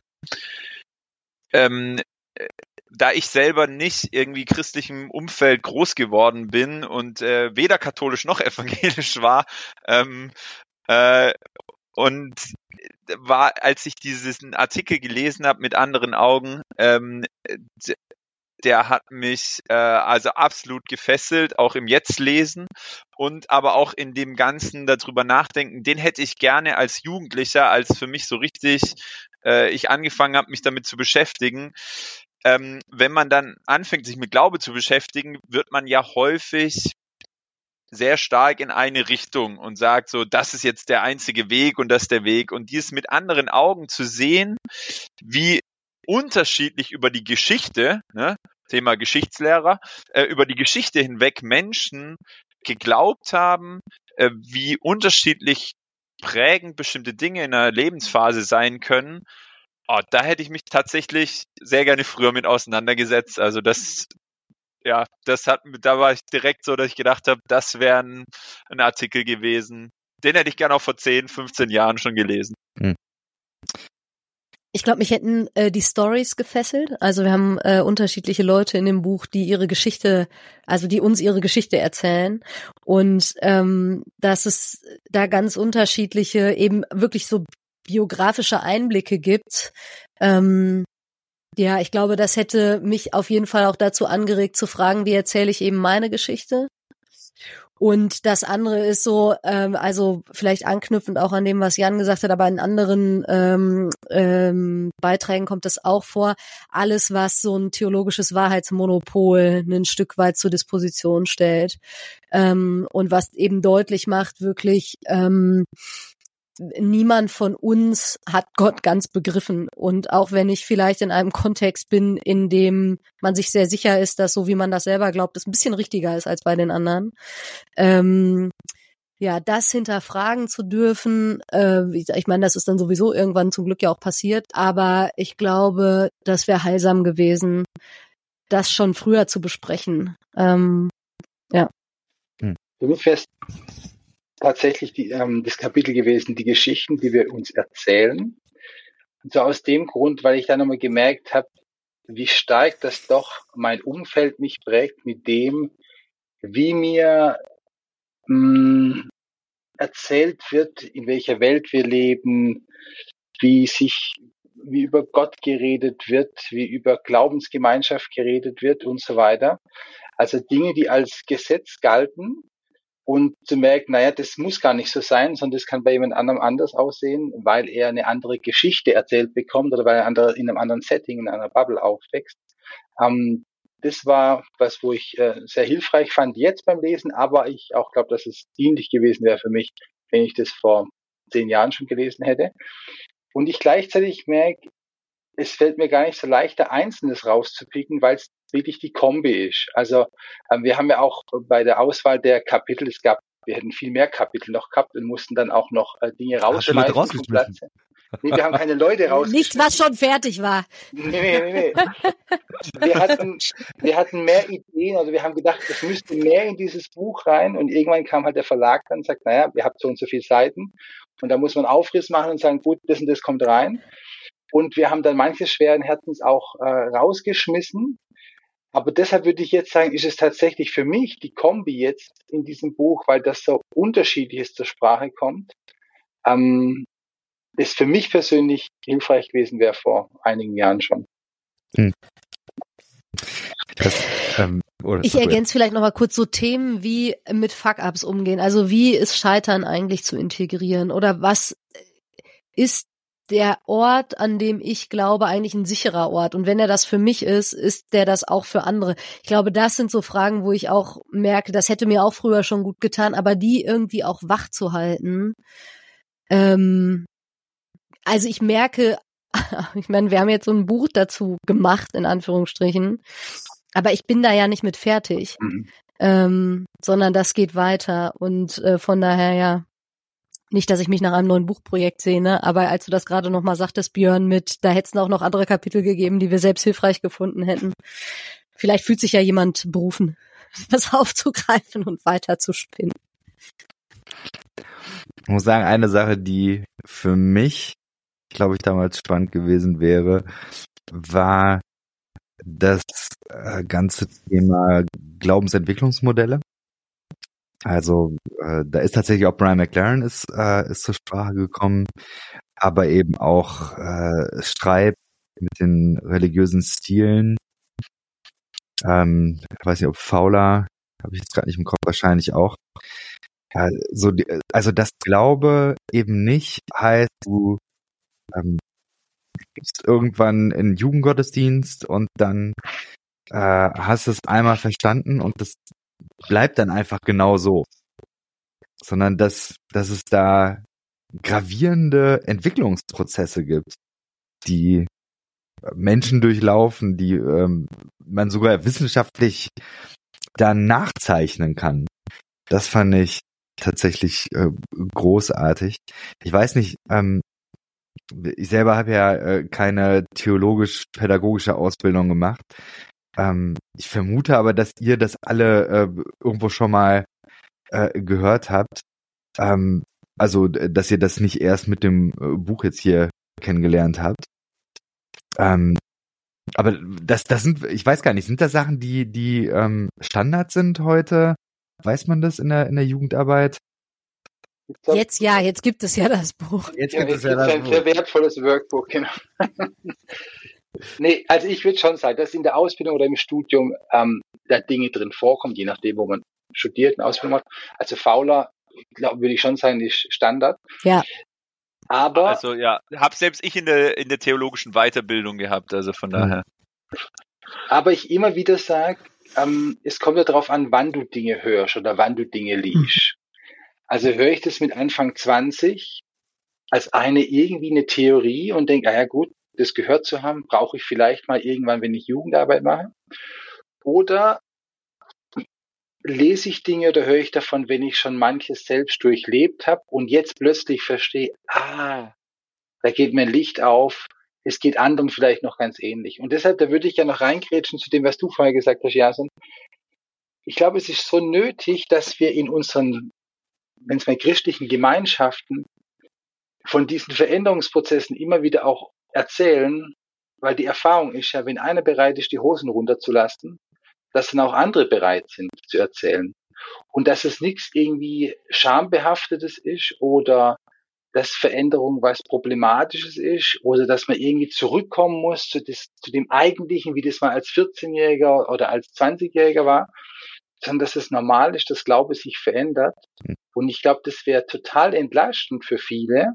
ähm, äh, da ich selber nicht irgendwie christlichem Umfeld groß geworden bin und äh, weder katholisch noch evangelisch war, ähm, äh, und war, als ich diesen Artikel gelesen habe mit anderen Augen, ähm, der hat mich äh, also absolut gefesselt, auch im Jetzt lesen und aber auch in dem Ganzen darüber nachdenken. Den hätte ich gerne als Jugendlicher, als für mich so richtig äh, ich angefangen habe, mich damit zu beschäftigen. Ähm, wenn man dann anfängt, sich mit Glaube zu beschäftigen, wird man ja häufig sehr stark in eine Richtung und sagt so, das ist jetzt der einzige Weg und das ist der Weg. Und dies mit anderen Augen zu sehen, wie unterschiedlich über die Geschichte, ne, Thema Geschichtslehrer, äh, über die Geschichte hinweg Menschen geglaubt haben, äh, wie unterschiedlich prägend bestimmte Dinge in einer Lebensphase sein können. Oh, da hätte ich mich tatsächlich sehr gerne früher mit auseinandergesetzt. Also das, ja, das hat, da war ich direkt so, dass ich gedacht habe, das wäre ein, ein Artikel gewesen. Den hätte ich gerne auch vor 10, 15 Jahren schon gelesen. Hm. Ich glaube, mich hätten äh, die Stories gefesselt. Also wir haben äh, unterschiedliche Leute in dem Buch, die ihre Geschichte, also die uns ihre Geschichte erzählen. Und ähm, dass es da ganz unterschiedliche, eben wirklich so biografische Einblicke gibt. Ähm, ja, ich glaube, das hätte mich auf jeden Fall auch dazu angeregt zu fragen, wie erzähle ich eben meine Geschichte. Und das andere ist so, ähm, also vielleicht anknüpfend auch an dem, was Jan gesagt hat, aber in anderen ähm, ähm, Beiträgen kommt das auch vor. Alles, was so ein theologisches Wahrheitsmonopol ein Stück weit zur Disposition stellt ähm, und was eben deutlich macht, wirklich ähm, niemand von uns hat Gott ganz begriffen. Und auch wenn ich vielleicht in einem Kontext bin, in dem man sich sehr sicher ist, dass so wie man das selber glaubt, es ein bisschen richtiger ist als bei den anderen. Ähm, ja, das hinterfragen zu dürfen, äh, ich meine, das ist dann sowieso irgendwann zum Glück ja auch passiert, aber ich glaube, das wäre heilsam gewesen, das schon früher zu besprechen. Ähm, ja. Hm. Für mich wäre tatsächlich die, ähm, das Kapitel gewesen, die Geschichten, die wir uns erzählen. Und so aus dem Grund, weil ich dann nochmal gemerkt habe, wie stark das doch mein Umfeld mich prägt mit dem, wie mir mh, hm, erzählt wird, in welcher Welt wir leben, wie sich, wie über Gott geredet wird, wie über Glaubensgemeinschaft geredet wird und so weiter. Also Dinge, die als Gesetz galten, und zu merken, naja, das muss gar nicht so sein, sondern das kann bei jemand anderem anders aussehen, weil er eine andere Geschichte erzählt bekommt oder weil er in einem anderen Setting, in einer Bubble aufwächst. Ähm, das war was, wo ich äh, sehr hilfreich fand jetzt beim Lesen, aber ich auch glaube, dass es dienlich gewesen wäre für mich, wenn ich das vor zehn Jahren schon gelesen hätte. Und ich gleichzeitig merke, es fällt mir gar nicht so leicht, da Einzelnes rauszupicken, weil es wirklich die Kombi ist. Also ähm, wir haben ja auch bei der Auswahl der Kapitel, es gab, wir hätten viel mehr Kapitel noch gehabt und mussten dann auch noch äh, Dinge rausschmeißen. Nee, wir haben keine Leute raus. Nicht, was schon fertig war. Nee, nee, nee, nee. Wir hatten, wir hatten mehr Ideen, also wir haben gedacht, es müsste mehr in dieses Buch rein und irgendwann kam halt der Verlag dann und sagt, naja, ihr habt so und so viele Seiten und da muss man Aufriss machen und sagen, gut, das und das kommt rein. Und wir haben dann manches schweren Herzens auch äh, rausgeschmissen, aber deshalb würde ich jetzt sagen, ist es tatsächlich für mich die Kombi jetzt in diesem Buch, weil das so unterschiedliches zur Sprache kommt, ähm, ist für mich persönlich hilfreich gewesen wäre vor einigen Jahren schon. Hm. Das, ähm, ich ergänze vielleicht noch mal kurz so Themen wie mit Fuck-ups umgehen. Also wie ist Scheitern eigentlich zu integrieren oder was ist der Ort, an dem ich glaube, eigentlich ein sicherer Ort. Und wenn er das für mich ist, ist der das auch für andere. Ich glaube, das sind so Fragen, wo ich auch merke, das hätte mir auch früher schon gut getan, aber die irgendwie auch wach zu halten. Ähm, also ich merke, ich meine, wir haben jetzt so ein Buch dazu gemacht, in Anführungsstrichen. Aber ich bin da ja nicht mit fertig. Mhm. Ähm, sondern das geht weiter. Und äh, von daher, ja, nicht, dass ich mich nach einem neuen Buchprojekt sehne, aber als du das gerade nochmal sagtest, Björn, mit, da hätten es auch noch andere Kapitel gegeben, die wir selbst hilfreich gefunden hätten. Vielleicht fühlt sich ja jemand berufen, das aufzugreifen und weiter zu spinnen. Ich muss sagen, eine Sache, die für mich, glaube ich, damals spannend gewesen wäre, war das äh, ganze Thema Glaubensentwicklungsmodelle. Also äh, da ist tatsächlich auch Brian McLaren ist, äh, ist zur Sprache gekommen, aber eben auch äh, Streib mit den religiösen Stilen. Ähm, ich weiß nicht, ob Fowler, habe ich jetzt gerade nicht im Kopf, wahrscheinlich auch. Ja, so die, also das Glaube eben nicht heißt, du ähm, gibst irgendwann in Jugendgottesdienst und dann äh, hast es einmal verstanden und das bleibt dann einfach genau so. Sondern dass, dass es da gravierende Entwicklungsprozesse gibt, die Menschen durchlaufen, die ähm, man sogar wissenschaftlich dann nachzeichnen kann. Das fand ich tatsächlich äh, großartig. Ich weiß nicht, ähm, ich selber habe ja äh, keine theologisch-pädagogische Ausbildung gemacht, ähm, ich vermute aber, dass ihr das alle äh, irgendwo schon mal äh, gehört habt. Ähm, also, dass ihr das nicht erst mit dem äh, Buch jetzt hier kennengelernt habt. Ähm, aber das, das sind, ich weiß gar nicht, sind das Sachen, die, die ähm, Standard sind heute? Weiß man das in der, in der Jugendarbeit? Jetzt ja, jetzt gibt es ja das Buch. Jetzt gibt ja, es ja das ein Buch. sehr wertvolles Workbook, genau. Nee, also ich würde schon sagen, dass in der Ausbildung oder im Studium ähm, da Dinge drin vorkommen, je nachdem, wo man studiert, eine Ausbildung macht. Also Fauler, glaube würde ich schon sagen, ist Standard. Ja. Aber also ja, habe selbst ich in der in der theologischen Weiterbildung gehabt, also von hm. daher. Aber ich immer wieder sage, ähm, es kommt ja darauf an, wann du Dinge hörst oder wann du Dinge liest. Also höre ich das mit Anfang 20 als eine irgendwie eine Theorie und denke, ah ja gut, das gehört zu haben, brauche ich vielleicht mal irgendwann, wenn ich Jugendarbeit mache. Oder lese ich Dinge oder höre ich davon, wenn ich schon manches selbst durchlebt habe und jetzt plötzlich verstehe, ah, da geht mir Licht auf, es geht anderen vielleicht noch ganz ähnlich. Und deshalb, da würde ich ja noch reingrätschen zu dem, was du vorher gesagt hast, Jason. Ich glaube, es ist so nötig, dass wir in unseren, wenn es mal christlichen Gemeinschaften von diesen Veränderungsprozessen immer wieder auch erzählen, weil die Erfahrung ist ja, wenn einer bereit ist, die Hosen runterzulassen, dass dann auch andere bereit sind zu erzählen. Und dass es nichts irgendwie schambehaftetes ist oder dass Veränderung was Problematisches ist oder dass man irgendwie zurückkommen muss zu, des, zu dem Eigentlichen, wie das mal als 14-Jähriger oder als 20-Jähriger war, sondern dass es normal ist, dass Glaube sich verändert. Hm. Und ich glaube, das wäre total entlastend für viele,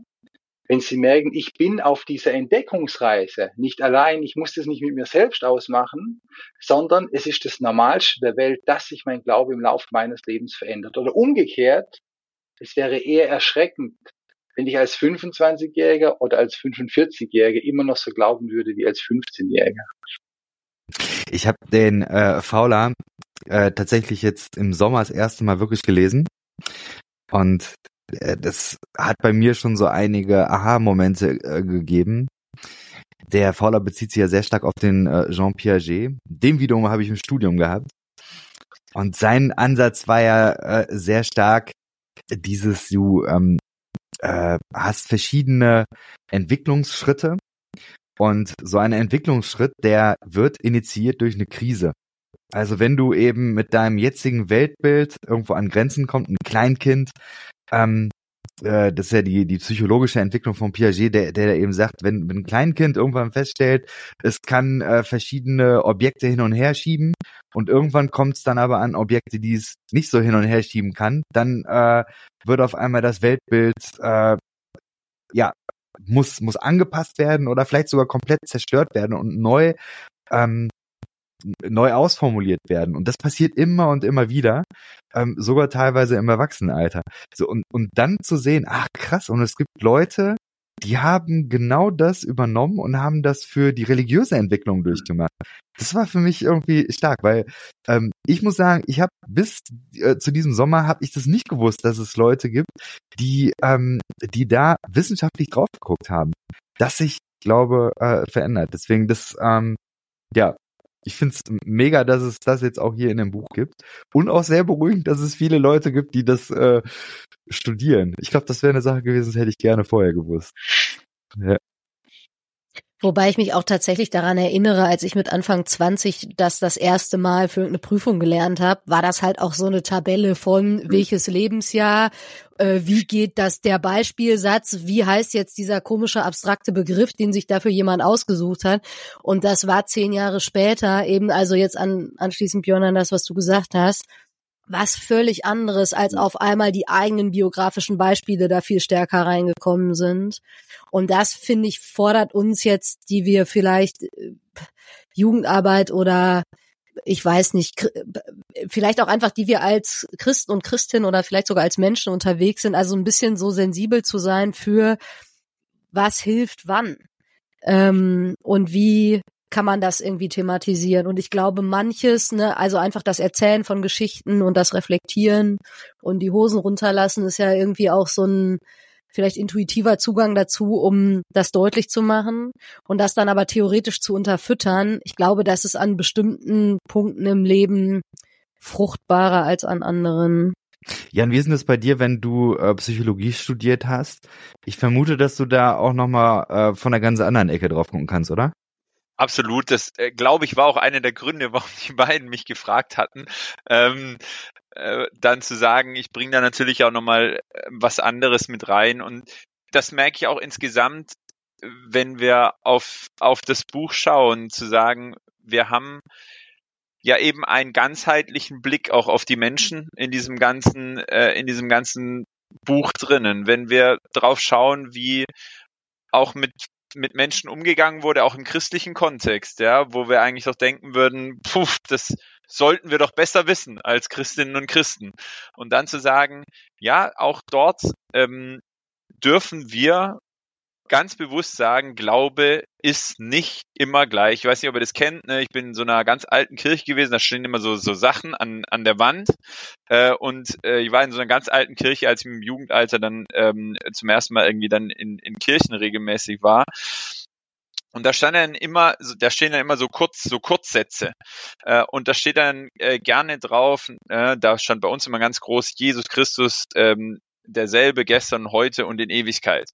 wenn Sie merken, ich bin auf dieser Entdeckungsreise nicht allein, ich muss das nicht mit mir selbst ausmachen, sondern es ist das Normalste der Welt, dass sich mein Glaube im Laufe meines Lebens verändert. Oder umgekehrt, es wäre eher erschreckend, wenn ich als 25-Jähriger oder als 45-Jähriger immer noch so glauben würde wie als 15-Jähriger. Ich habe den äh, Fauler äh, tatsächlich jetzt im Sommer das erste Mal wirklich gelesen. Und das hat bei mir schon so einige Aha-Momente äh, gegeben. Der Fowler bezieht sich ja sehr stark auf den äh, Jean Piaget. Den wiederum habe ich im Studium gehabt. Und sein Ansatz war ja äh, sehr stark dieses, du ähm, äh, hast verschiedene Entwicklungsschritte und so ein Entwicklungsschritt, der wird initiiert durch eine Krise. Also wenn du eben mit deinem jetzigen Weltbild irgendwo an Grenzen kommt, ein Kleinkind, ähm, äh, das ist ja die, die psychologische Entwicklung von Piaget, der, der eben sagt, wenn, wenn ein Kleinkind irgendwann feststellt, es kann äh, verschiedene Objekte hin und her schieben und irgendwann kommt es dann aber an Objekte, die es nicht so hin und her schieben kann, dann äh, wird auf einmal das Weltbild äh, ja muss muss angepasst werden oder vielleicht sogar komplett zerstört werden und neu ähm, neu ausformuliert werden. Und das passiert immer und immer wieder, ähm, sogar teilweise im Erwachsenenalter. So, und, und dann zu sehen, ach krass, und es gibt Leute, die haben genau das übernommen und haben das für die religiöse Entwicklung durchgemacht. Das war für mich irgendwie stark, weil ähm, ich muss sagen, ich habe bis äh, zu diesem Sommer habe ich das nicht gewusst, dass es Leute gibt, die ähm, die da wissenschaftlich drauf geguckt haben, dass sich glaube äh, verändert. Deswegen das ähm, ja ich finde es mega, dass es das jetzt auch hier in dem Buch gibt. Und auch sehr beruhigend, dass es viele Leute gibt, die das äh, studieren. Ich glaube, das wäre eine Sache gewesen, das hätte ich gerne vorher gewusst. Ja. Wobei ich mich auch tatsächlich daran erinnere, als ich mit Anfang 20 das das erste Mal für irgendeine Prüfung gelernt habe, war das halt auch so eine Tabelle von mhm. welches Lebensjahr, äh, wie geht das der Beispielsatz, wie heißt jetzt dieser komische abstrakte Begriff, den sich dafür jemand ausgesucht hat. Und das war zehn Jahre später eben, also jetzt an, anschließend Björn an das, was du gesagt hast, was völlig anderes, als auf einmal die eigenen biografischen Beispiele da viel stärker reingekommen sind. Und das, finde ich, fordert uns jetzt, die wir vielleicht äh, Jugendarbeit oder ich weiß nicht, vielleicht auch einfach, die wir als Christen und Christin oder vielleicht sogar als Menschen unterwegs sind, also ein bisschen so sensibel zu sein für was hilft wann. Ähm, und wie kann man das irgendwie thematisieren. Und ich glaube, manches, ne, also einfach das Erzählen von Geschichten und das Reflektieren und die Hosen runterlassen, ist ja irgendwie auch so ein vielleicht intuitiver Zugang dazu, um das deutlich zu machen und das dann aber theoretisch zu unterfüttern. Ich glaube, das ist an bestimmten Punkten im Leben fruchtbarer als an anderen. Jan, wie ist denn das bei dir, wenn du äh, Psychologie studiert hast? Ich vermute, dass du da auch nochmal äh, von einer ganz anderen Ecke drauf gucken kannst, oder? Absolut, das äh, glaube ich war auch einer der Gründe, warum die beiden mich gefragt hatten. Ähm, äh, dann zu sagen, ich bringe da natürlich auch nochmal äh, was anderes mit rein. Und das merke ich auch insgesamt, wenn wir auf, auf das Buch schauen, zu sagen, wir haben ja eben einen ganzheitlichen Blick auch auf die Menschen in diesem ganzen, äh, in diesem ganzen Buch drinnen. Wenn wir drauf schauen, wie auch mit mit Menschen umgegangen wurde, auch im christlichen Kontext, ja, wo wir eigentlich doch denken würden, puh, das sollten wir doch besser wissen als Christinnen und Christen. Und dann zu sagen, ja, auch dort ähm, dürfen wir ganz bewusst sagen, Glaube ist nicht immer gleich. Ich weiß nicht, ob ihr das kennt. Ne? Ich bin in so einer ganz alten Kirche gewesen. Da stehen immer so, so Sachen an, an der Wand. Äh, und äh, ich war in so einer ganz alten Kirche, als ich im Jugendalter dann ähm, zum ersten Mal irgendwie dann in, in Kirchen regelmäßig war. Und da stand dann immer, da stehen dann immer so kurz, so Kurzsätze. Äh, und da steht dann äh, gerne drauf, äh, da stand bei uns immer ganz groß, Jesus Christus, ähm, derselbe gestern, heute und in Ewigkeit.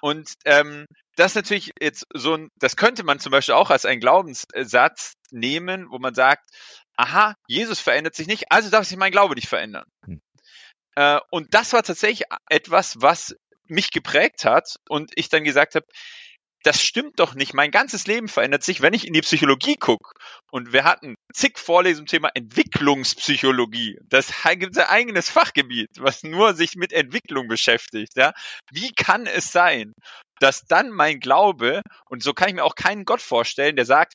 Und ähm, das ist natürlich jetzt so ein, das könnte man zum Beispiel auch als einen Glaubenssatz nehmen, wo man sagt, aha, Jesus verändert sich nicht, also darf sich mein Glaube nicht verändern. Hm. Äh, und das war tatsächlich etwas, was mich geprägt hat und ich dann gesagt habe, das stimmt doch nicht. Mein ganzes Leben verändert sich, wenn ich in die Psychologie gucke. Und wir hatten zig Vorlesungen zum Thema Entwicklungspsychologie. Das gibt ein eigenes Fachgebiet, was nur sich mit Entwicklung beschäftigt. Ja? Wie kann es sein, dass dann mein Glaube, und so kann ich mir auch keinen Gott vorstellen, der sagt,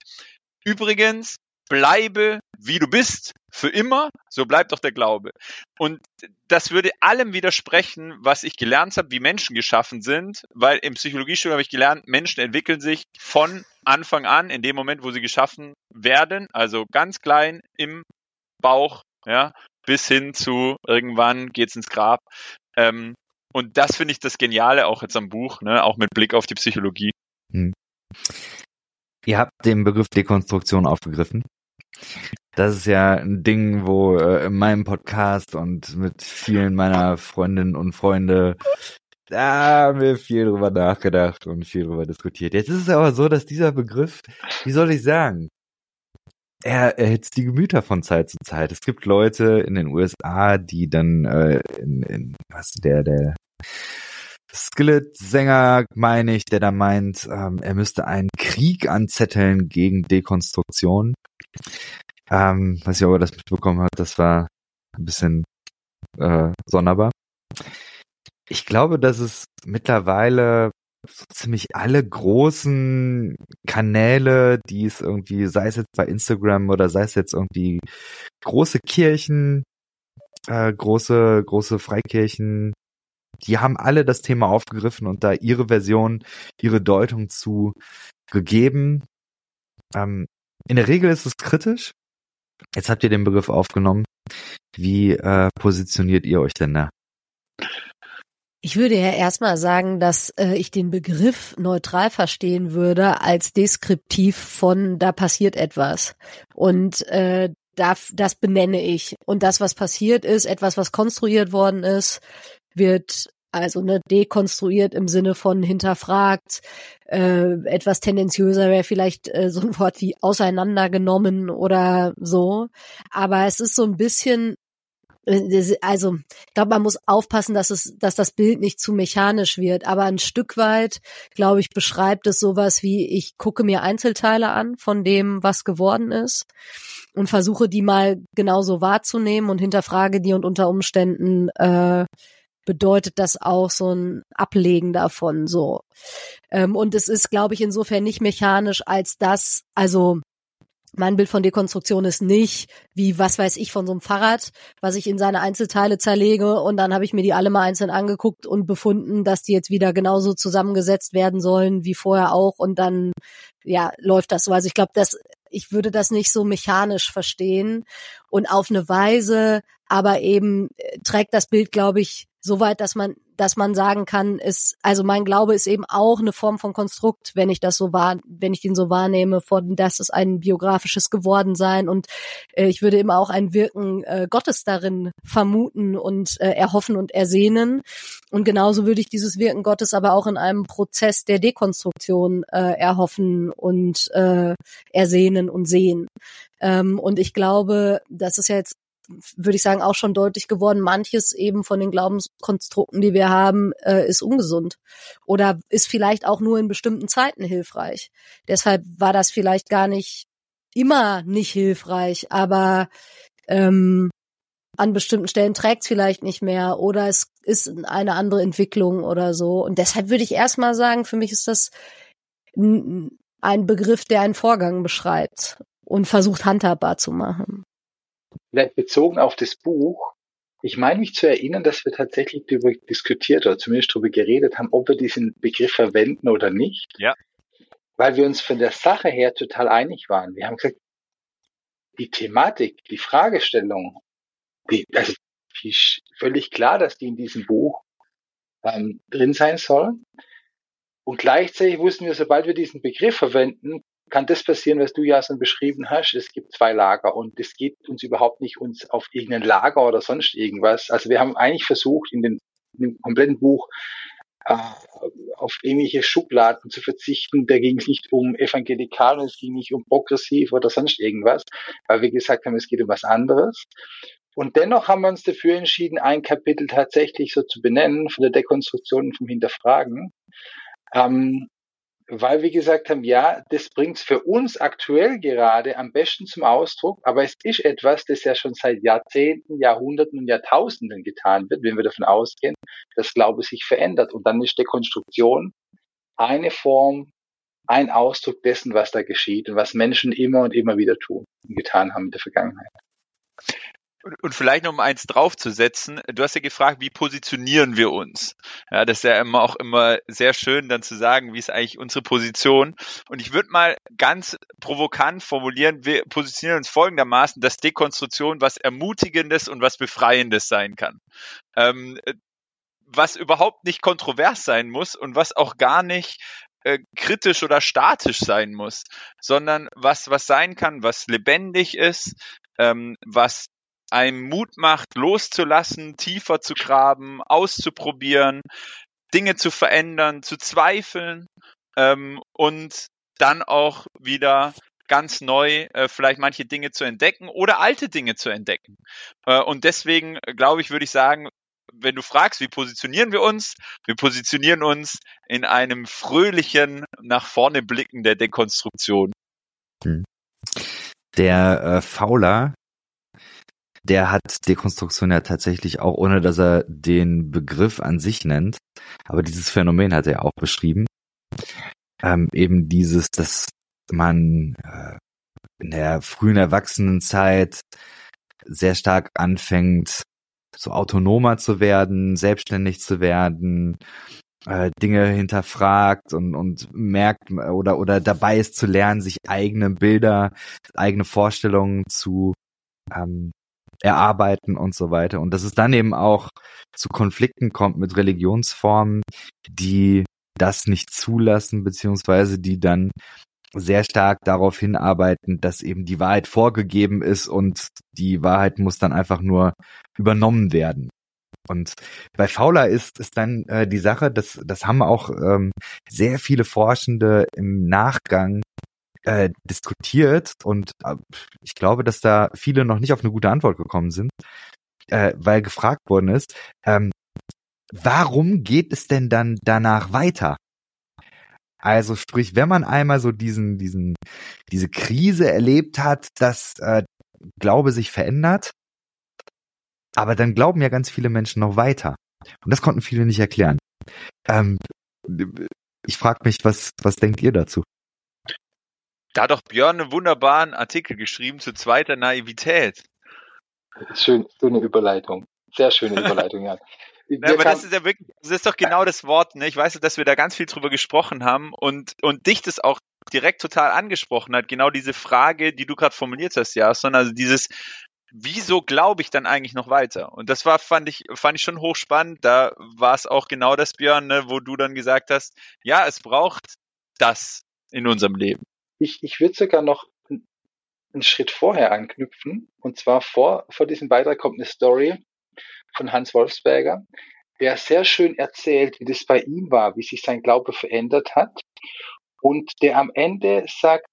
übrigens, bleibe wie du bist für immer, so bleibt doch der Glaube. Und das würde allem widersprechen, was ich gelernt habe, wie Menschen geschaffen sind, weil im Psychologiestudium habe ich gelernt, Menschen entwickeln sich von Anfang an, in dem Moment, wo sie geschaffen werden, also ganz klein im Bauch, ja, bis hin zu irgendwann geht's ins Grab. Ähm, und das finde ich das Geniale auch jetzt am Buch, ne, auch mit Blick auf die Psychologie. Hm. Ihr habt den Begriff Dekonstruktion aufgegriffen. Das ist ja ein Ding, wo äh, in meinem Podcast und mit vielen meiner Freundinnen und Freunde da haben wir viel drüber nachgedacht und viel drüber diskutiert. Jetzt ist es aber so, dass dieser Begriff, wie soll ich sagen, er erhitzt die Gemüter von Zeit zu Zeit. Es gibt Leute in den USA, die dann äh, in, in was der der Skillet-Sänger, meine ich, der da meint, ähm, er müsste einen Krieg anzetteln gegen Dekonstruktion. Ähm, weiß ich, ob er das mitbekommen hat, das war ein bisschen äh, sonderbar. Ich glaube, dass es mittlerweile so ziemlich alle großen Kanäle, die es irgendwie, sei es jetzt bei Instagram oder sei es jetzt irgendwie große Kirchen, äh, große, große Freikirchen, die haben alle das Thema aufgegriffen und da ihre Version, ihre Deutung zu gegeben. Ähm, in der Regel ist es kritisch. Jetzt habt ihr den Begriff aufgenommen. Wie äh, positioniert ihr euch denn da? Ich würde ja erstmal sagen, dass äh, ich den Begriff neutral verstehen würde als deskriptiv von da passiert etwas. Und äh, da, das benenne ich. Und das, was passiert ist, etwas, was konstruiert worden ist, wird also ne, dekonstruiert im Sinne von hinterfragt, äh, etwas tendenziöser wäre vielleicht äh, so ein Wort wie auseinandergenommen oder so. Aber es ist so ein bisschen äh, also ich glaube, man muss aufpassen, dass es, dass das Bild nicht zu mechanisch wird. Aber ein Stück weit, glaube ich, beschreibt es sowas wie: Ich gucke mir Einzelteile an von dem, was geworden ist und versuche die mal genauso wahrzunehmen und hinterfrage die und unter Umständen äh, bedeutet das auch so ein Ablegen davon so. Ähm, und es ist, glaube ich, insofern nicht mechanisch, als das, also mein Bild von Dekonstruktion ist nicht wie, was weiß ich, von so einem Fahrrad, was ich in seine Einzelteile zerlege und dann habe ich mir die alle mal einzeln angeguckt und befunden, dass die jetzt wieder genauso zusammengesetzt werden sollen wie vorher auch und dann, ja, läuft das so. Also ich glaube, dass ich würde das nicht so mechanisch verstehen und auf eine Weise, aber eben äh, trägt das Bild, glaube ich, so weit, dass man, dass man sagen kann, ist, also mein Glaube ist eben auch eine Form von Konstrukt, wenn ich das so wahr, wenn ich den so wahrnehme, von dass es ein biografisches geworden sein und äh, ich würde immer auch ein Wirken äh, Gottes darin vermuten und äh, erhoffen und ersehnen und genauso würde ich dieses Wirken Gottes aber auch in einem Prozess der Dekonstruktion äh, erhoffen und äh, ersehnen und sehen. Ähm, und ich glaube, das ist ja jetzt würde ich sagen, auch schon deutlich geworden. Manches eben von den Glaubenskonstrukten, die wir haben, äh, ist ungesund oder ist vielleicht auch nur in bestimmten Zeiten hilfreich. Deshalb war das vielleicht gar nicht immer nicht hilfreich, aber ähm, an bestimmten Stellen trägt es vielleicht nicht mehr oder es ist eine andere Entwicklung oder so. Und deshalb würde ich erstmal sagen, für mich ist das ein Begriff, der einen Vorgang beschreibt und versucht handhabbar zu machen vielleicht bezogen auf das Buch, ich meine mich zu erinnern, dass wir tatsächlich darüber diskutiert oder zumindest darüber geredet haben, ob wir diesen Begriff verwenden oder nicht. Ja. Weil wir uns von der Sache her total einig waren. Wir haben gesagt, die Thematik, die Fragestellung, die, also die ist völlig klar, dass die in diesem Buch ähm, drin sein soll. Und gleichzeitig wussten wir, sobald wir diesen Begriff verwenden, kann das passieren, was du ja schon beschrieben hast. Es gibt zwei Lager und es geht uns überhaupt nicht uns auf irgendein Lager oder sonst irgendwas. Also wir haben eigentlich versucht, in, den, in dem kompletten Buch äh, auf ähnliche Schubladen zu verzichten. Da ging es nicht um evangelikal und es ging nicht um progressiv oder sonst irgendwas, weil wir gesagt haben, es geht um was anderes. Und dennoch haben wir uns dafür entschieden, ein Kapitel tatsächlich so zu benennen, von der Dekonstruktion und vom Hinterfragen. Ähm, weil wir gesagt haben, ja, das bringt es für uns aktuell gerade am besten zum Ausdruck, aber es ist etwas, das ja schon seit Jahrzehnten, Jahrhunderten und Jahrtausenden getan wird, wenn wir davon ausgehen, dass Glaube sich verändert. Und dann ist Dekonstruktion eine Form, ein Ausdruck dessen, was da geschieht und was Menschen immer und immer wieder tun und getan haben in der Vergangenheit. Und vielleicht noch um eins draufzusetzen, du hast ja gefragt, wie positionieren wir uns? Ja, das ist ja immer auch immer sehr schön, dann zu sagen, wie ist eigentlich unsere Position. Und ich würde mal ganz provokant formulieren, wir positionieren uns folgendermaßen, dass Dekonstruktion was Ermutigendes und was Befreiendes sein kann. Ähm, was überhaupt nicht kontrovers sein muss und was auch gar nicht äh, kritisch oder statisch sein muss, sondern was was sein kann, was lebendig ist, ähm, was einem Mut macht, loszulassen, tiefer zu graben, auszuprobieren, Dinge zu verändern, zu zweifeln ähm, und dann auch wieder ganz neu äh, vielleicht manche Dinge zu entdecken oder alte Dinge zu entdecken. Äh, und deswegen, äh, glaube ich, würde ich sagen, wenn du fragst, wie positionieren wir uns? Wir positionieren uns in einem fröhlichen, nach vorne blicken der Dekonstruktion. Hm. Der äh, Fauler, der hat Dekonstruktion ja tatsächlich auch, ohne dass er den Begriff an sich nennt, aber dieses Phänomen hat er auch beschrieben. Ähm, eben dieses, dass man äh, in der frühen Erwachsenenzeit sehr stark anfängt, so autonomer zu werden, selbstständig zu werden, äh, Dinge hinterfragt und, und merkt oder, oder dabei ist zu lernen, sich eigene Bilder, eigene Vorstellungen zu ähm, erarbeiten und so weiter. Und dass es dann eben auch zu Konflikten kommt mit Religionsformen, die das nicht zulassen, beziehungsweise die dann sehr stark darauf hinarbeiten, dass eben die Wahrheit vorgegeben ist und die Wahrheit muss dann einfach nur übernommen werden. Und bei Fowler ist, ist dann äh, die Sache, dass das haben auch ähm, sehr viele Forschende im Nachgang äh, diskutiert und äh, ich glaube, dass da viele noch nicht auf eine gute Antwort gekommen sind, äh, weil gefragt worden ist, ähm, warum geht es denn dann danach weiter? Also sprich, wenn man einmal so diesen, diesen, diese Krise erlebt hat, dass äh, Glaube sich verändert, aber dann glauben ja ganz viele Menschen noch weiter. Und das konnten viele nicht erklären. Ähm, ich frage mich, was, was denkt ihr dazu? Da hat doch Björn einen wunderbaren Artikel geschrieben zu zweiter Naivität. Schön, schöne Überleitung. Sehr schöne Überleitung, ja. Ja, aber das ist ja wirklich, das ist doch genau das Wort, ne? Ich weiß, dass wir da ganz viel drüber gesprochen haben und, und dich das auch direkt total angesprochen hat, genau diese Frage, die du gerade formuliert hast, ja, sondern also dieses, wieso glaube ich dann eigentlich noch weiter? Und das war, fand ich, fand ich schon hochspannend. Da war es auch genau das, Björn, ne, wo du dann gesagt hast, ja, es braucht das in unserem Leben. Ich, ich würde sogar noch einen Schritt vorher anknüpfen. Und zwar vor, vor diesem Beitrag kommt eine Story, von Hans Wolfsberger, der sehr schön erzählt, wie das bei ihm war, wie sich sein Glaube verändert hat und der am Ende sagt,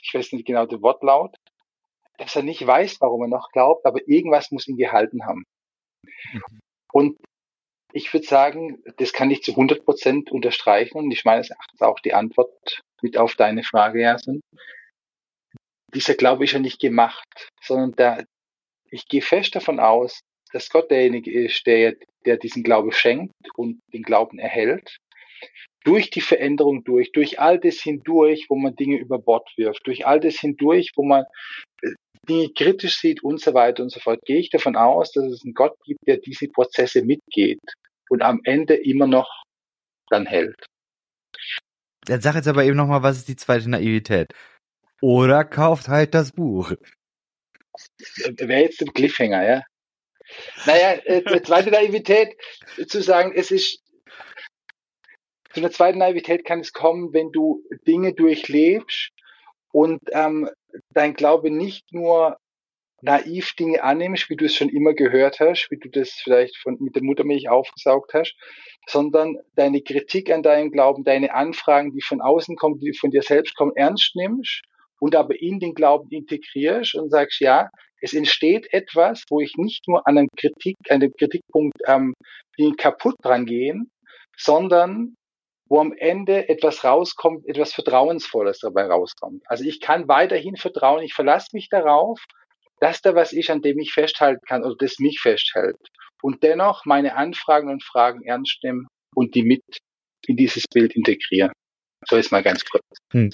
ich weiß nicht genau den Wortlaut, dass er nicht weiß, warum er noch glaubt, aber irgendwas muss ihn gehalten haben. Mhm. Und ich würde sagen, das kann ich zu 100 Prozent unterstreichen und ich meine, es ist auch die Antwort mit auf deine Frage, Jason. Dieser Glaube ist ja nicht gemacht, sondern der, ich gehe fest davon aus, dass Gott derjenige ist, der, der diesen Glaube schenkt und den Glauben erhält. Durch die Veränderung durch, durch all das hindurch, wo man Dinge über Bord wirft, durch all das hindurch, wo man äh, Dinge kritisch sieht und so weiter und so fort, gehe ich davon aus, dass es einen Gott gibt, der diese Prozesse mitgeht und am Ende immer noch dann hält. Dann sag jetzt aber eben nochmal, was ist die zweite Naivität? Oder kauft halt das Buch. Wäre jetzt ein Cliffhanger, ja? Naja, äh, zweite Naivität zu sagen, es ist zu einer zweiten Naivität kann es kommen, wenn du Dinge durchlebst und ähm, dein Glaube nicht nur naiv Dinge annimmst, wie du es schon immer gehört hast, wie du das vielleicht von, mit der Muttermilch aufgesaugt hast, sondern deine Kritik an deinem Glauben, deine Anfragen, die von außen kommen, die von dir selbst kommen, ernst nimmst und aber in den Glauben integrierst und sagst, ja, es entsteht etwas, wo ich nicht nur an einem Kritik, an dem Kritikpunkt ähm, kaputt dran gehen, sondern wo am Ende etwas rauskommt, etwas Vertrauensvolles dabei rauskommt. Also ich kann weiterhin vertrauen, ich verlasse mich darauf, dass da was ist, an dem ich festhalten kann oder das mich festhält. Und dennoch meine Anfragen und Fragen ernst nehmen und die mit in dieses Bild integrieren. So ist mal ganz kurz. Hm.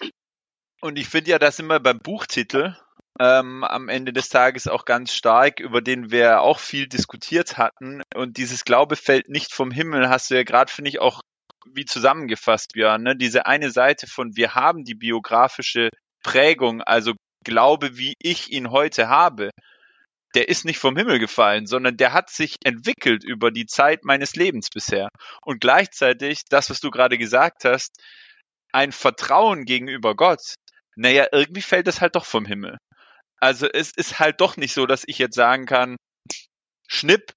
Und ich finde ja, das immer beim Buchtitel ähm, am Ende des Tages auch ganz stark, über den wir auch viel diskutiert hatten. Und dieses Glaube fällt nicht vom Himmel, hast du ja gerade, finde ich, auch wie zusammengefasst, Björn. Ne? Diese eine Seite von wir haben die biografische Prägung, also Glaube, wie ich ihn heute habe, der ist nicht vom Himmel gefallen, sondern der hat sich entwickelt über die Zeit meines Lebens bisher. Und gleichzeitig, das, was du gerade gesagt hast, ein Vertrauen gegenüber Gott, naja, irgendwie fällt es halt doch vom Himmel. Also es ist halt doch nicht so, dass ich jetzt sagen kann, schnipp,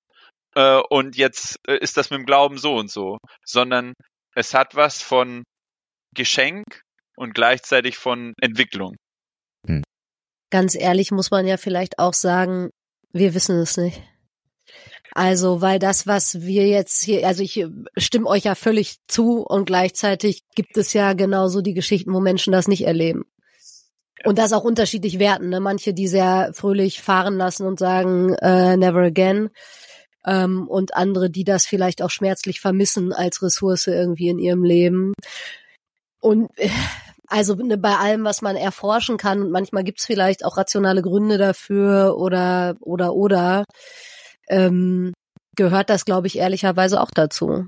äh, und jetzt äh, ist das mit dem Glauben so und so, sondern es hat was von Geschenk und gleichzeitig von Entwicklung. Ganz ehrlich muss man ja vielleicht auch sagen, wir wissen es nicht. Also, weil das, was wir jetzt hier, also ich stimme euch ja völlig zu und gleichzeitig gibt es ja genauso die Geschichten, wo Menschen das nicht erleben. Und das auch unterschiedlich werten. Ne? Manche, die sehr fröhlich fahren lassen und sagen, äh, never again. Ähm, und andere, die das vielleicht auch schmerzlich vermissen als Ressource irgendwie in ihrem Leben. Und äh, also ne, bei allem, was man erforschen kann, und manchmal gibt's vielleicht auch rationale Gründe dafür oder oder oder, ähm, gehört das, glaube ich, ehrlicherweise auch dazu.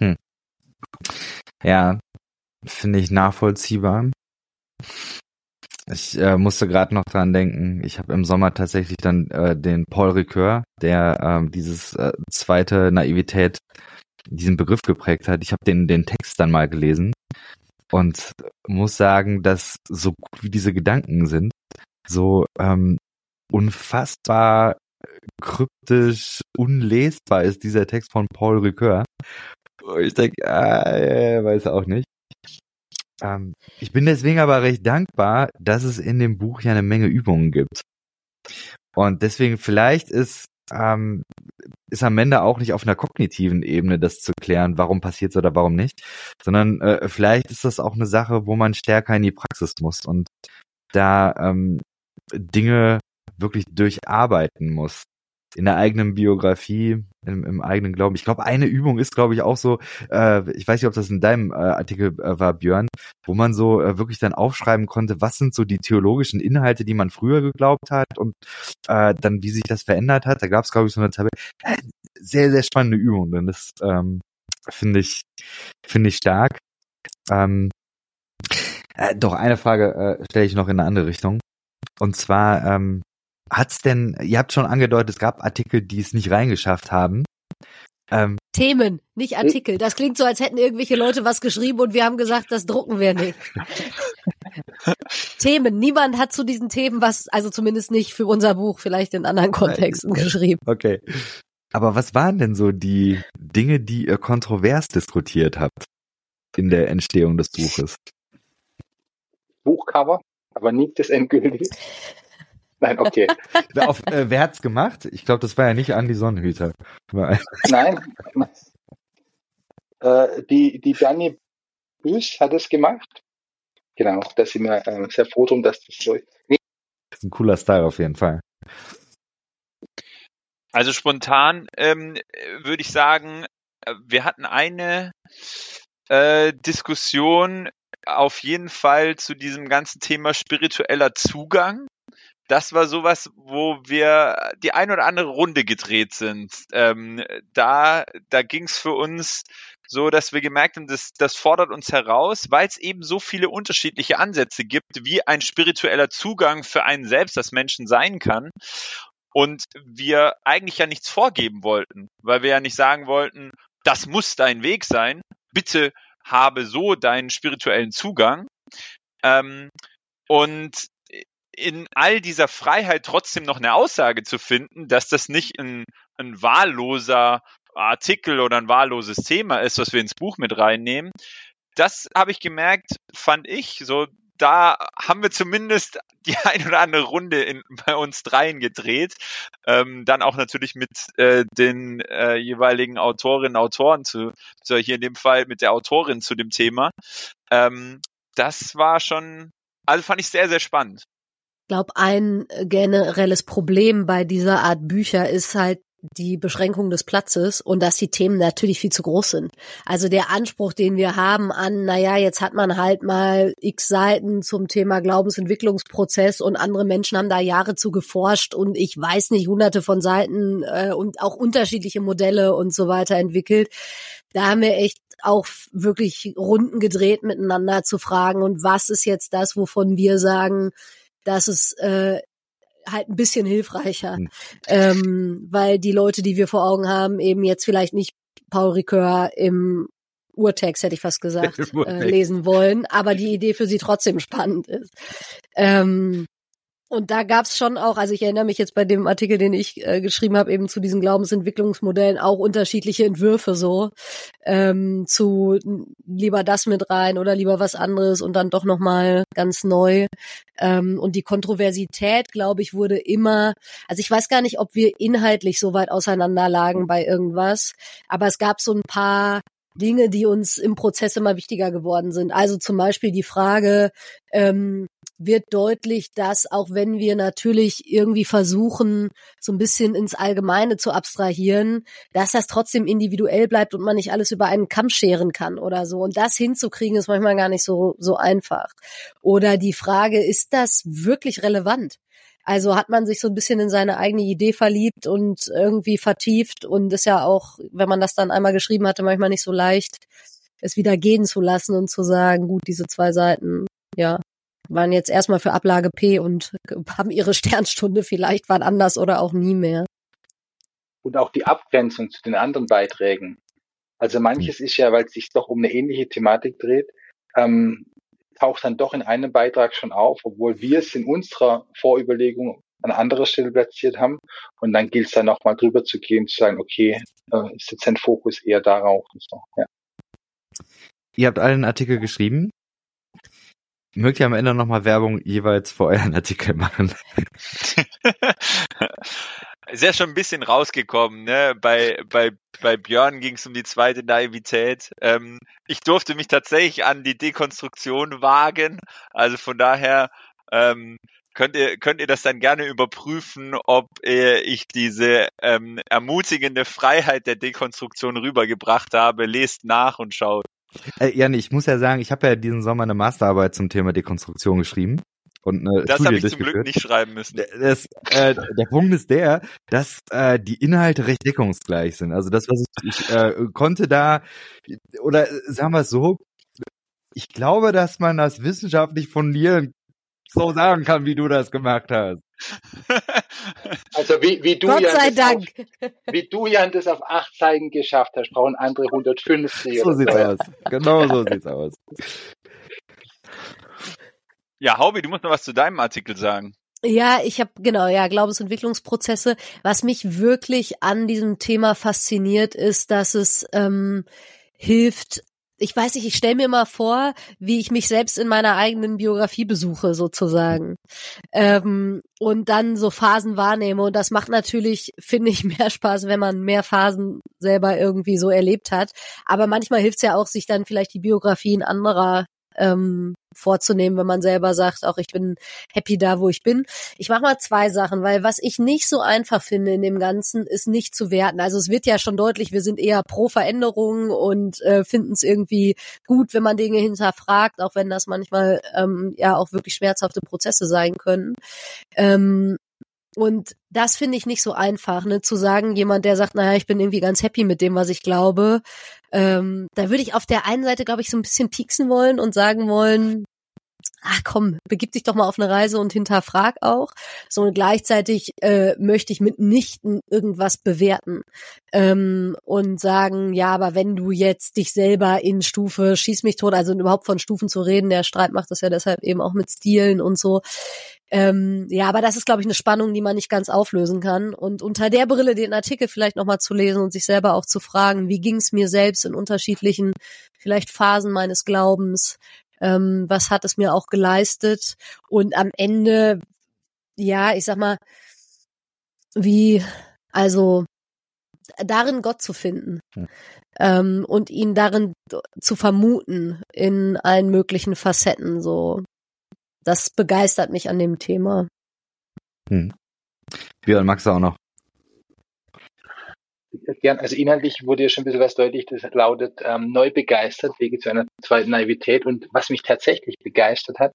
Hm. Ja, finde ich nachvollziehbar. Ich äh, musste gerade noch dran denken, ich habe im Sommer tatsächlich dann äh, den Paul Ricoeur, der äh, dieses äh, zweite Naivität, diesen Begriff geprägt hat. Ich habe den, den Text dann mal gelesen und muss sagen, dass so gut wie diese Gedanken sind, so ähm, unfassbar kryptisch, unlesbar ist dieser Text von Paul Ricoeur. Ich denke, äh, weiß auch nicht. Ähm, ich bin deswegen aber recht dankbar, dass es in dem Buch ja eine Menge Übungen gibt. Und deswegen vielleicht ist ähm, ist am Ende auch nicht auf einer kognitiven Ebene das zu klären, warum passiert oder warum nicht, sondern äh, vielleicht ist das auch eine Sache, wo man stärker in die Praxis muss und da ähm, Dinge wirklich durcharbeiten muss in der eigenen Biografie, im, im eigenen Glauben. Ich glaube, eine Übung ist, glaube ich, auch so, äh, ich weiß nicht, ob das in deinem äh, Artikel äh, war, Björn, wo man so äh, wirklich dann aufschreiben konnte, was sind so die theologischen Inhalte, die man früher geglaubt hat und äh, dann, wie sich das verändert hat. Da gab es, glaube ich, so eine Tabelle. Äh, sehr, sehr spannende Übung, denn das ähm, finde ich, finde ich stark. Ähm, äh, doch, eine Frage äh, stelle ich noch in eine andere Richtung. Und zwar, ähm, Hat's denn, ihr habt schon angedeutet, es gab Artikel, die es nicht reingeschafft haben. Ähm, Themen, nicht Artikel. Das klingt so, als hätten irgendwelche Leute was geschrieben und wir haben gesagt, das drucken wir nicht. Themen. Niemand hat zu diesen Themen was, also zumindest nicht für unser Buch, vielleicht in anderen Kontexten geschrieben. Okay. Aber was waren denn so die Dinge, die ihr kontrovers diskutiert habt in der Entstehung des Buches? Buchcover, aber nicht das endgültige. Nein, okay. Auf, äh, wer hat's gemacht? Ich glaube, das war ja nicht Andi Sonnenhüter. Nein. Äh, die, die Dani Büß hat es gemacht. Genau, da sind wir äh, sehr froh drum, dass das so ist. Nee. Das ist ein cooler Style auf jeden Fall. Also spontan ähm, würde ich sagen, äh, wir hatten eine äh, Diskussion auf jeden Fall zu diesem ganzen Thema spiritueller Zugang das war sowas, wo wir die ein oder andere Runde gedreht sind. Ähm, da da ging es für uns so, dass wir gemerkt haben, das, das fordert uns heraus, weil es eben so viele unterschiedliche Ansätze gibt, wie ein spiritueller Zugang für einen selbst, das Menschen sein kann. Und wir eigentlich ja nichts vorgeben wollten, weil wir ja nicht sagen wollten, das muss dein Weg sein, bitte habe so deinen spirituellen Zugang. Ähm, und in all dieser Freiheit trotzdem noch eine Aussage zu finden, dass das nicht ein, ein wahlloser Artikel oder ein wahlloses Thema ist, was wir ins Buch mit reinnehmen. Das habe ich gemerkt, fand ich, so da haben wir zumindest die ein oder andere Runde in, bei uns dreien gedreht. Ähm, dann auch natürlich mit äh, den äh, jeweiligen Autorinnen, Autoren zu, so hier in dem Fall mit der Autorin zu dem Thema. Ähm, das war schon, also fand ich sehr, sehr spannend glaube, ein generelles Problem bei dieser Art Bücher ist halt die Beschränkung des Platzes und dass die Themen natürlich viel zu groß sind. Also der Anspruch, den wir haben an, naja, jetzt hat man halt mal x Seiten zum Thema Glaubensentwicklungsprozess und andere Menschen haben da Jahre zu geforscht und ich weiß nicht, hunderte von Seiten äh, und auch unterschiedliche Modelle und so weiter entwickelt. Da haben wir echt auch wirklich Runden gedreht miteinander zu fragen und was ist jetzt das, wovon wir sagen, das ist äh, halt ein bisschen hilfreicher, mhm. ähm, weil die Leute, die wir vor Augen haben, eben jetzt vielleicht nicht Paul Ricoeur im Urtext, hätte ich fast gesagt, äh, lesen wollen, aber die Idee für sie trotzdem spannend ist. Ähm, Und da gab's schon auch, also ich erinnere mich jetzt bei dem Artikel, den ich äh, geschrieben habe, eben zu diesen Glaubensentwicklungsmodellen auch unterschiedliche Entwürfe so ähm, zu lieber das mit rein oder lieber was anderes und dann doch noch mal ganz neu. Ähm, und die Kontroversität, glaube ich, wurde immer, also ich weiß gar nicht, ob wir inhaltlich so weit auseinanderlagen bei irgendwas, aber es gab so ein paar Dinge, die uns im Prozess immer wichtiger geworden sind. Also zum Beispiel die Frage, ähm, wird deutlich, dass auch wenn wir natürlich irgendwie versuchen, so ein bisschen ins Allgemeine zu abstrahieren, dass das trotzdem individuell bleibt und man nicht alles über einen Kamm scheren kann oder so. Und das hinzukriegen ist manchmal gar nicht so, so einfach. Oder die Frage, ist das wirklich relevant? Also hat man sich so ein bisschen in seine eigene Idee verliebt und irgendwie vertieft und ist ja auch, wenn man das dann einmal geschrieben hatte, manchmal nicht so leicht, es wieder gehen zu lassen und zu sagen, gut, diese zwei Seiten, ja, waren jetzt erstmal für Ablage P und haben ihre Sternstunde vielleicht wann anders oder auch nie mehr. Und auch die Abgrenzung zu den anderen Beiträgen. Also manches ist ja, weil es sich doch um eine ähnliche Thematik dreht, ähm, taucht dann doch in einem Beitrag schon auf, obwohl wir es in unserer Vorüberlegung an anderer Stelle platziert haben. Und dann gilt es dann nochmal drüber zu gehen, zu sagen, okay, äh, ist jetzt ein Fokus eher darauf. Und so, ja. Ihr habt alle einen Artikel geschrieben. Mögt ihr am Ende nochmal Werbung jeweils für euren Artikel machen? Ist ja schon ein bisschen rausgekommen, ne? Bei, bei, bei Björn ging es um die zweite Naivität. Ähm, ich durfte mich tatsächlich an die Dekonstruktion wagen. Also von daher ähm, könnt ihr, könnt ihr das dann gerne überprüfen, ob äh, ich diese ähm, ermutigende Freiheit der Dekonstruktion rübergebracht habe. Lest nach und schaut. Äh, Jan, ich muss ja sagen, ich habe ja diesen Sommer eine Masterarbeit zum Thema Dekonstruktion geschrieben. Und eine das habe ich zum Glück nicht schreiben müssen. Das, äh, der Punkt ist der, dass äh, die Inhalte recht deckungsgleich sind. Also das, was ich, ich äh, konnte da, oder sagen wir es so, ich glaube, dass man das wissenschaftlich fundieren so sagen kann, wie du das gemacht hast. Also wie, wie du Gott Jan, sei das Dank. Auf, wie du Jan das auf acht Seiten geschafft hast, brauchen andere 150 So sieht's so. aus. Genau so sieht's aus. Ja, Haubi, du musst noch was zu deinem Artikel sagen. Ja, ich habe genau, ja, Glaubensentwicklungsprozesse. Was mich wirklich an diesem Thema fasziniert, ist, dass es ähm, hilft, ich weiß nicht, ich stelle mir mal vor, wie ich mich selbst in meiner eigenen Biografie besuche, sozusagen. Ähm, und dann so Phasen wahrnehme. Und das macht natürlich, finde ich, mehr Spaß, wenn man mehr Phasen selber irgendwie so erlebt hat. Aber manchmal hilft es ja auch, sich dann vielleicht die Biografien anderer ähm, vorzunehmen, wenn man selber sagt, auch ich bin happy da, wo ich bin. Ich mache mal zwei Sachen, weil was ich nicht so einfach finde in dem Ganzen, ist nicht zu werten. Also es wird ja schon deutlich, wir sind eher pro Veränderung und äh, finden es irgendwie gut, wenn man Dinge hinterfragt, auch wenn das manchmal ähm, ja auch wirklich schmerzhafte Prozesse sein können. Ähm, und das finde ich nicht so einfach, ne, zu sagen, jemand, der sagt, naja, ich bin irgendwie ganz happy mit dem, was ich glaube. Ähm, da würde ich auf der einen Seite, glaube ich, so ein bisschen pieksen wollen und sagen wollen, ach komm, begib dich doch mal auf eine Reise und hinterfrag auch. So und gleichzeitig äh, möchte ich mitnichten irgendwas bewerten ähm, und sagen, ja, aber wenn du jetzt dich selber in Stufe schieß mich tot, also überhaupt von Stufen zu reden, der Streit macht das ja deshalb eben auch mit Stilen und so. Ähm, ja, aber das ist, glaube ich, eine Spannung, die man nicht ganz auflösen kann. Und unter der Brille den Artikel vielleicht nochmal zu lesen und sich selber auch zu fragen, wie ging es mir selbst in unterschiedlichen, vielleicht Phasen meines Glaubens, ähm, was hat es mir auch geleistet und am Ende, ja, ich sag mal, wie, also darin Gott zu finden Hm. ähm, und ihn darin zu vermuten in allen möglichen Facetten, so. Das begeistert mich an dem Thema. Hm. Björn, magst du auch noch? Gern, also inhaltlich wurde ja schon ein bisschen was deutlich, das lautet ähm, neu begeistert, Wege zu einer zweiten Naivität. Und was mich tatsächlich begeistert hat,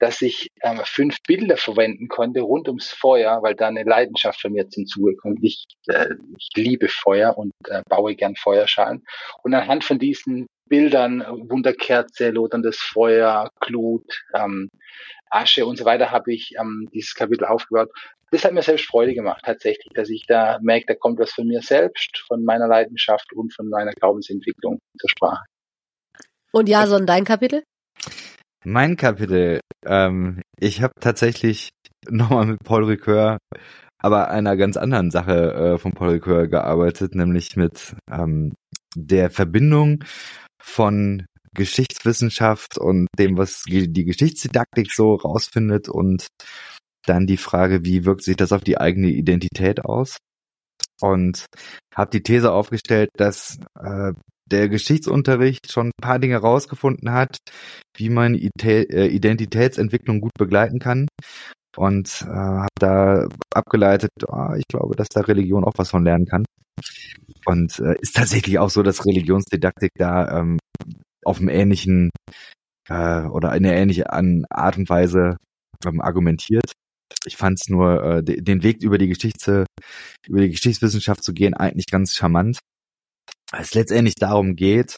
dass ich ähm, fünf Bilder verwenden konnte rund ums Feuer, weil da eine Leidenschaft von mir zum Zuge kommt. Ich, äh, ich liebe Feuer und äh, baue gern Feuerschalen. Und anhand von diesen Bildern, Wunderkerze, loderndes Feuer, Glut, ähm, Asche und so weiter, habe ich ähm, dieses Kapitel aufgebaut. Das hat mir selbst Freude gemacht, tatsächlich, dass ich da merke, da kommt was von mir selbst, von meiner Leidenschaft und von meiner Glaubensentwicklung zur Sprache. Und Jason, dein Kapitel? Mein Kapitel, ähm, ich habe tatsächlich nochmal mit Paul Ricoeur, aber einer ganz anderen Sache äh, von Paul Ricoeur gearbeitet, nämlich mit ähm, der Verbindung von Geschichtswissenschaft und dem, was die Geschichtsdidaktik so rausfindet und dann die Frage, wie wirkt sich das auf die eigene Identität aus? Und habe die These aufgestellt, dass äh, der Geschichtsunterricht schon ein paar Dinge rausgefunden hat, wie man äh, Identitätsentwicklung gut begleiten kann. Und äh, habe da abgeleitet, oh, ich glaube, dass da Religion auch was von lernen kann. Und äh, ist tatsächlich auch so, dass Religionsdidaktik da ähm, auf einem ähnlichen äh, oder in einer ähnlichen Art und Weise ähm, argumentiert. Ich fand es nur, äh, den Weg über die Geschichte, über die Geschichtswissenschaft zu gehen, eigentlich ganz charmant. Es letztendlich darum geht,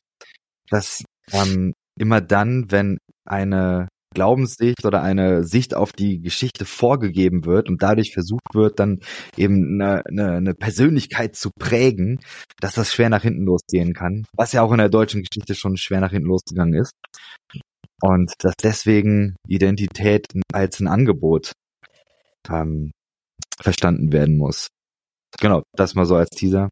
dass ähm, immer dann, wenn eine Glaubenssicht oder eine Sicht auf die Geschichte vorgegeben wird und dadurch versucht wird, dann eben eine, eine, eine Persönlichkeit zu prägen, dass das schwer nach hinten losgehen kann, was ja auch in der deutschen Geschichte schon schwer nach hinten losgegangen ist. Und dass deswegen Identität als ein Angebot ähm, verstanden werden muss. Genau, das mal so als Teaser.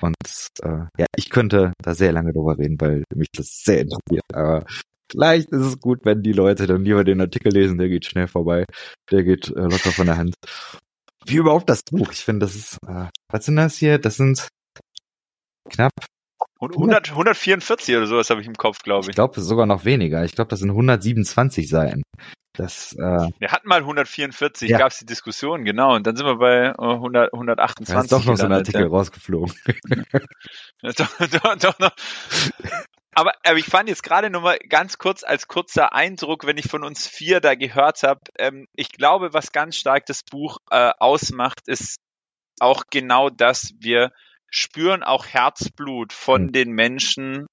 Und äh, ja, ich könnte da sehr lange drüber reden, weil mich das sehr interessiert. Aber Vielleicht ist es gut, wenn die Leute dann lieber den Artikel lesen, der geht schnell vorbei. Der geht äh, locker von der Hand. Wie überhaupt das Buch. Ich finde, das ist, äh, was sind das hier? Das sind knapp 100, 144 oder sowas habe ich im Kopf, glaube ich. Ich glaube sogar noch weniger. Ich glaube, das sind 127 Seiten. Das, äh, wir hatten mal 144, ja. gab es die Diskussion, genau, und dann sind wir bei 100, 128. Da ist doch noch so ein Artikel ja. rausgeflogen. doch, doch, doch noch. Aber, aber ich fand jetzt gerade nur mal ganz kurz als kurzer Eindruck, wenn ich von uns vier da gehört habe, ähm, ich glaube, was ganz stark das Buch äh, ausmacht, ist auch genau das, wir spüren auch Herzblut von mhm. den Menschen,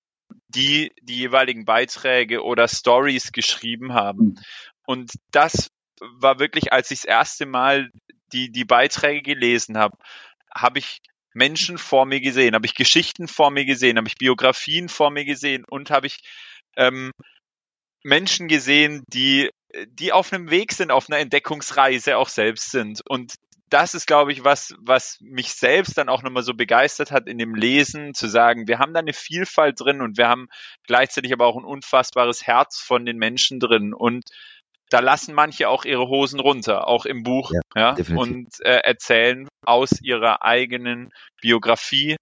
die die jeweiligen Beiträge oder Stories geschrieben haben. Mhm. Und das war wirklich, als ich das erste Mal die, die Beiträge gelesen habe, habe ich Menschen vor mir gesehen, habe ich Geschichten vor mir gesehen, habe ich Biografien vor mir gesehen und habe ich ähm, Menschen gesehen, die, die auf einem Weg sind, auf einer Entdeckungsreise auch selbst sind. Und das ist, glaube ich, was, was mich selbst dann auch nochmal so begeistert hat in dem Lesen, zu sagen, wir haben da eine Vielfalt drin und wir haben gleichzeitig aber auch ein unfassbares Herz von den Menschen drin. Und da lassen manche auch ihre Hosen runter, auch im Buch, ja, ja und äh, erzählen aus ihrer eigenen Biografie.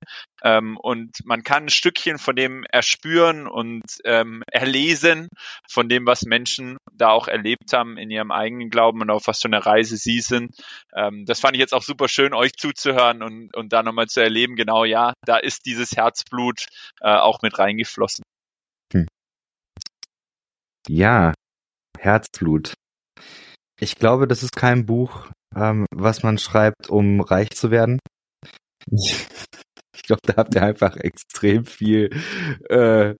Ähm, und man kann ein Stückchen von dem erspüren und ähm, erlesen, von dem, was Menschen da auch erlebt haben in ihrem eigenen Glauben und auf was für eine Reise sie sind. Ähm, das fand ich jetzt auch super schön, euch zuzuhören und, und da nochmal zu erleben, genau, ja, da ist dieses Herzblut äh, auch mit reingeflossen. Hm. Ja, Herzblut. Ich glaube, das ist kein Buch, ähm, was man schreibt, um reich zu werden. Ich glaube, da habt ihr einfach extrem viel äh,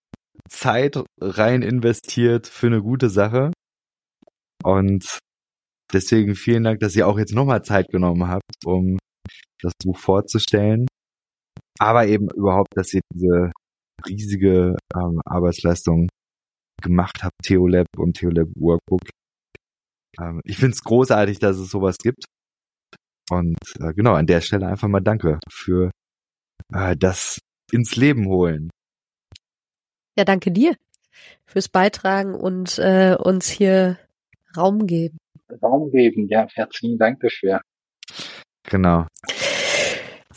Zeit rein investiert für eine gute Sache. Und deswegen vielen Dank, dass ihr auch jetzt nochmal Zeit genommen habt, um das Buch vorzustellen. Aber eben überhaupt, dass ihr diese riesige ähm, Arbeitsleistung gemacht habe, Theolab und Theolab Workbook. Ähm, ich finde es großartig, dass es sowas gibt. Und äh, genau, an der Stelle einfach mal danke für äh, das ins Leben holen. Ja, danke dir fürs Beitragen und äh, uns hier Raum geben. Raum geben, ja, herzlichen Dank dafür. Genau.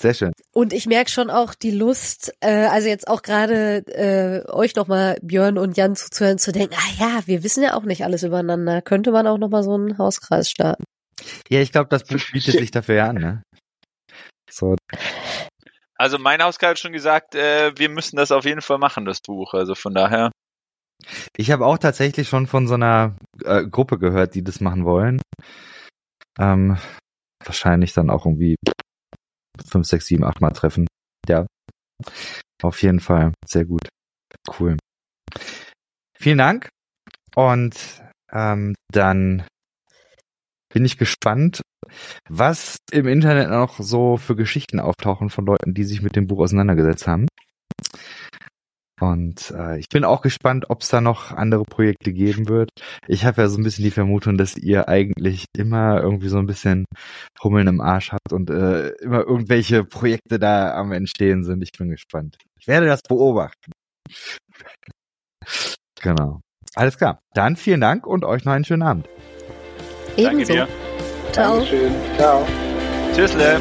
Sehr schön. Und ich merke schon auch die Lust, äh, also jetzt auch gerade äh, euch nochmal, Björn und Jan zuzuhören, zu denken, ah ja, wir wissen ja auch nicht alles übereinander. Könnte man auch nochmal so einen Hauskreis starten. Ja, ich glaube, das bietet sich dafür an, ne? So. Also mein Hauskreis hat schon gesagt, äh, wir müssen das auf jeden Fall machen, das Buch. Also von daher. Ich habe auch tatsächlich schon von so einer äh, Gruppe gehört, die das machen wollen. Ähm, wahrscheinlich dann auch irgendwie fünf, sechs, sieben, acht Mal treffen. Ja. Auf jeden Fall. Sehr gut. Cool. Vielen Dank. Und ähm, dann bin ich gespannt, was im Internet noch so für Geschichten auftauchen von Leuten, die sich mit dem Buch auseinandergesetzt haben. Und äh, ich bin auch gespannt, ob es da noch andere Projekte geben wird. Ich habe ja so ein bisschen die Vermutung, dass ihr eigentlich immer irgendwie so ein bisschen Hummeln im Arsch habt und äh, immer irgendwelche Projekte da am Entstehen sind. Ich bin gespannt. Ich werde das beobachten. genau. Alles klar. Dann vielen Dank und euch noch einen schönen Abend. Danke Ebenso. dir. Ciao. Dankeschön. Ciao. Tschüssle.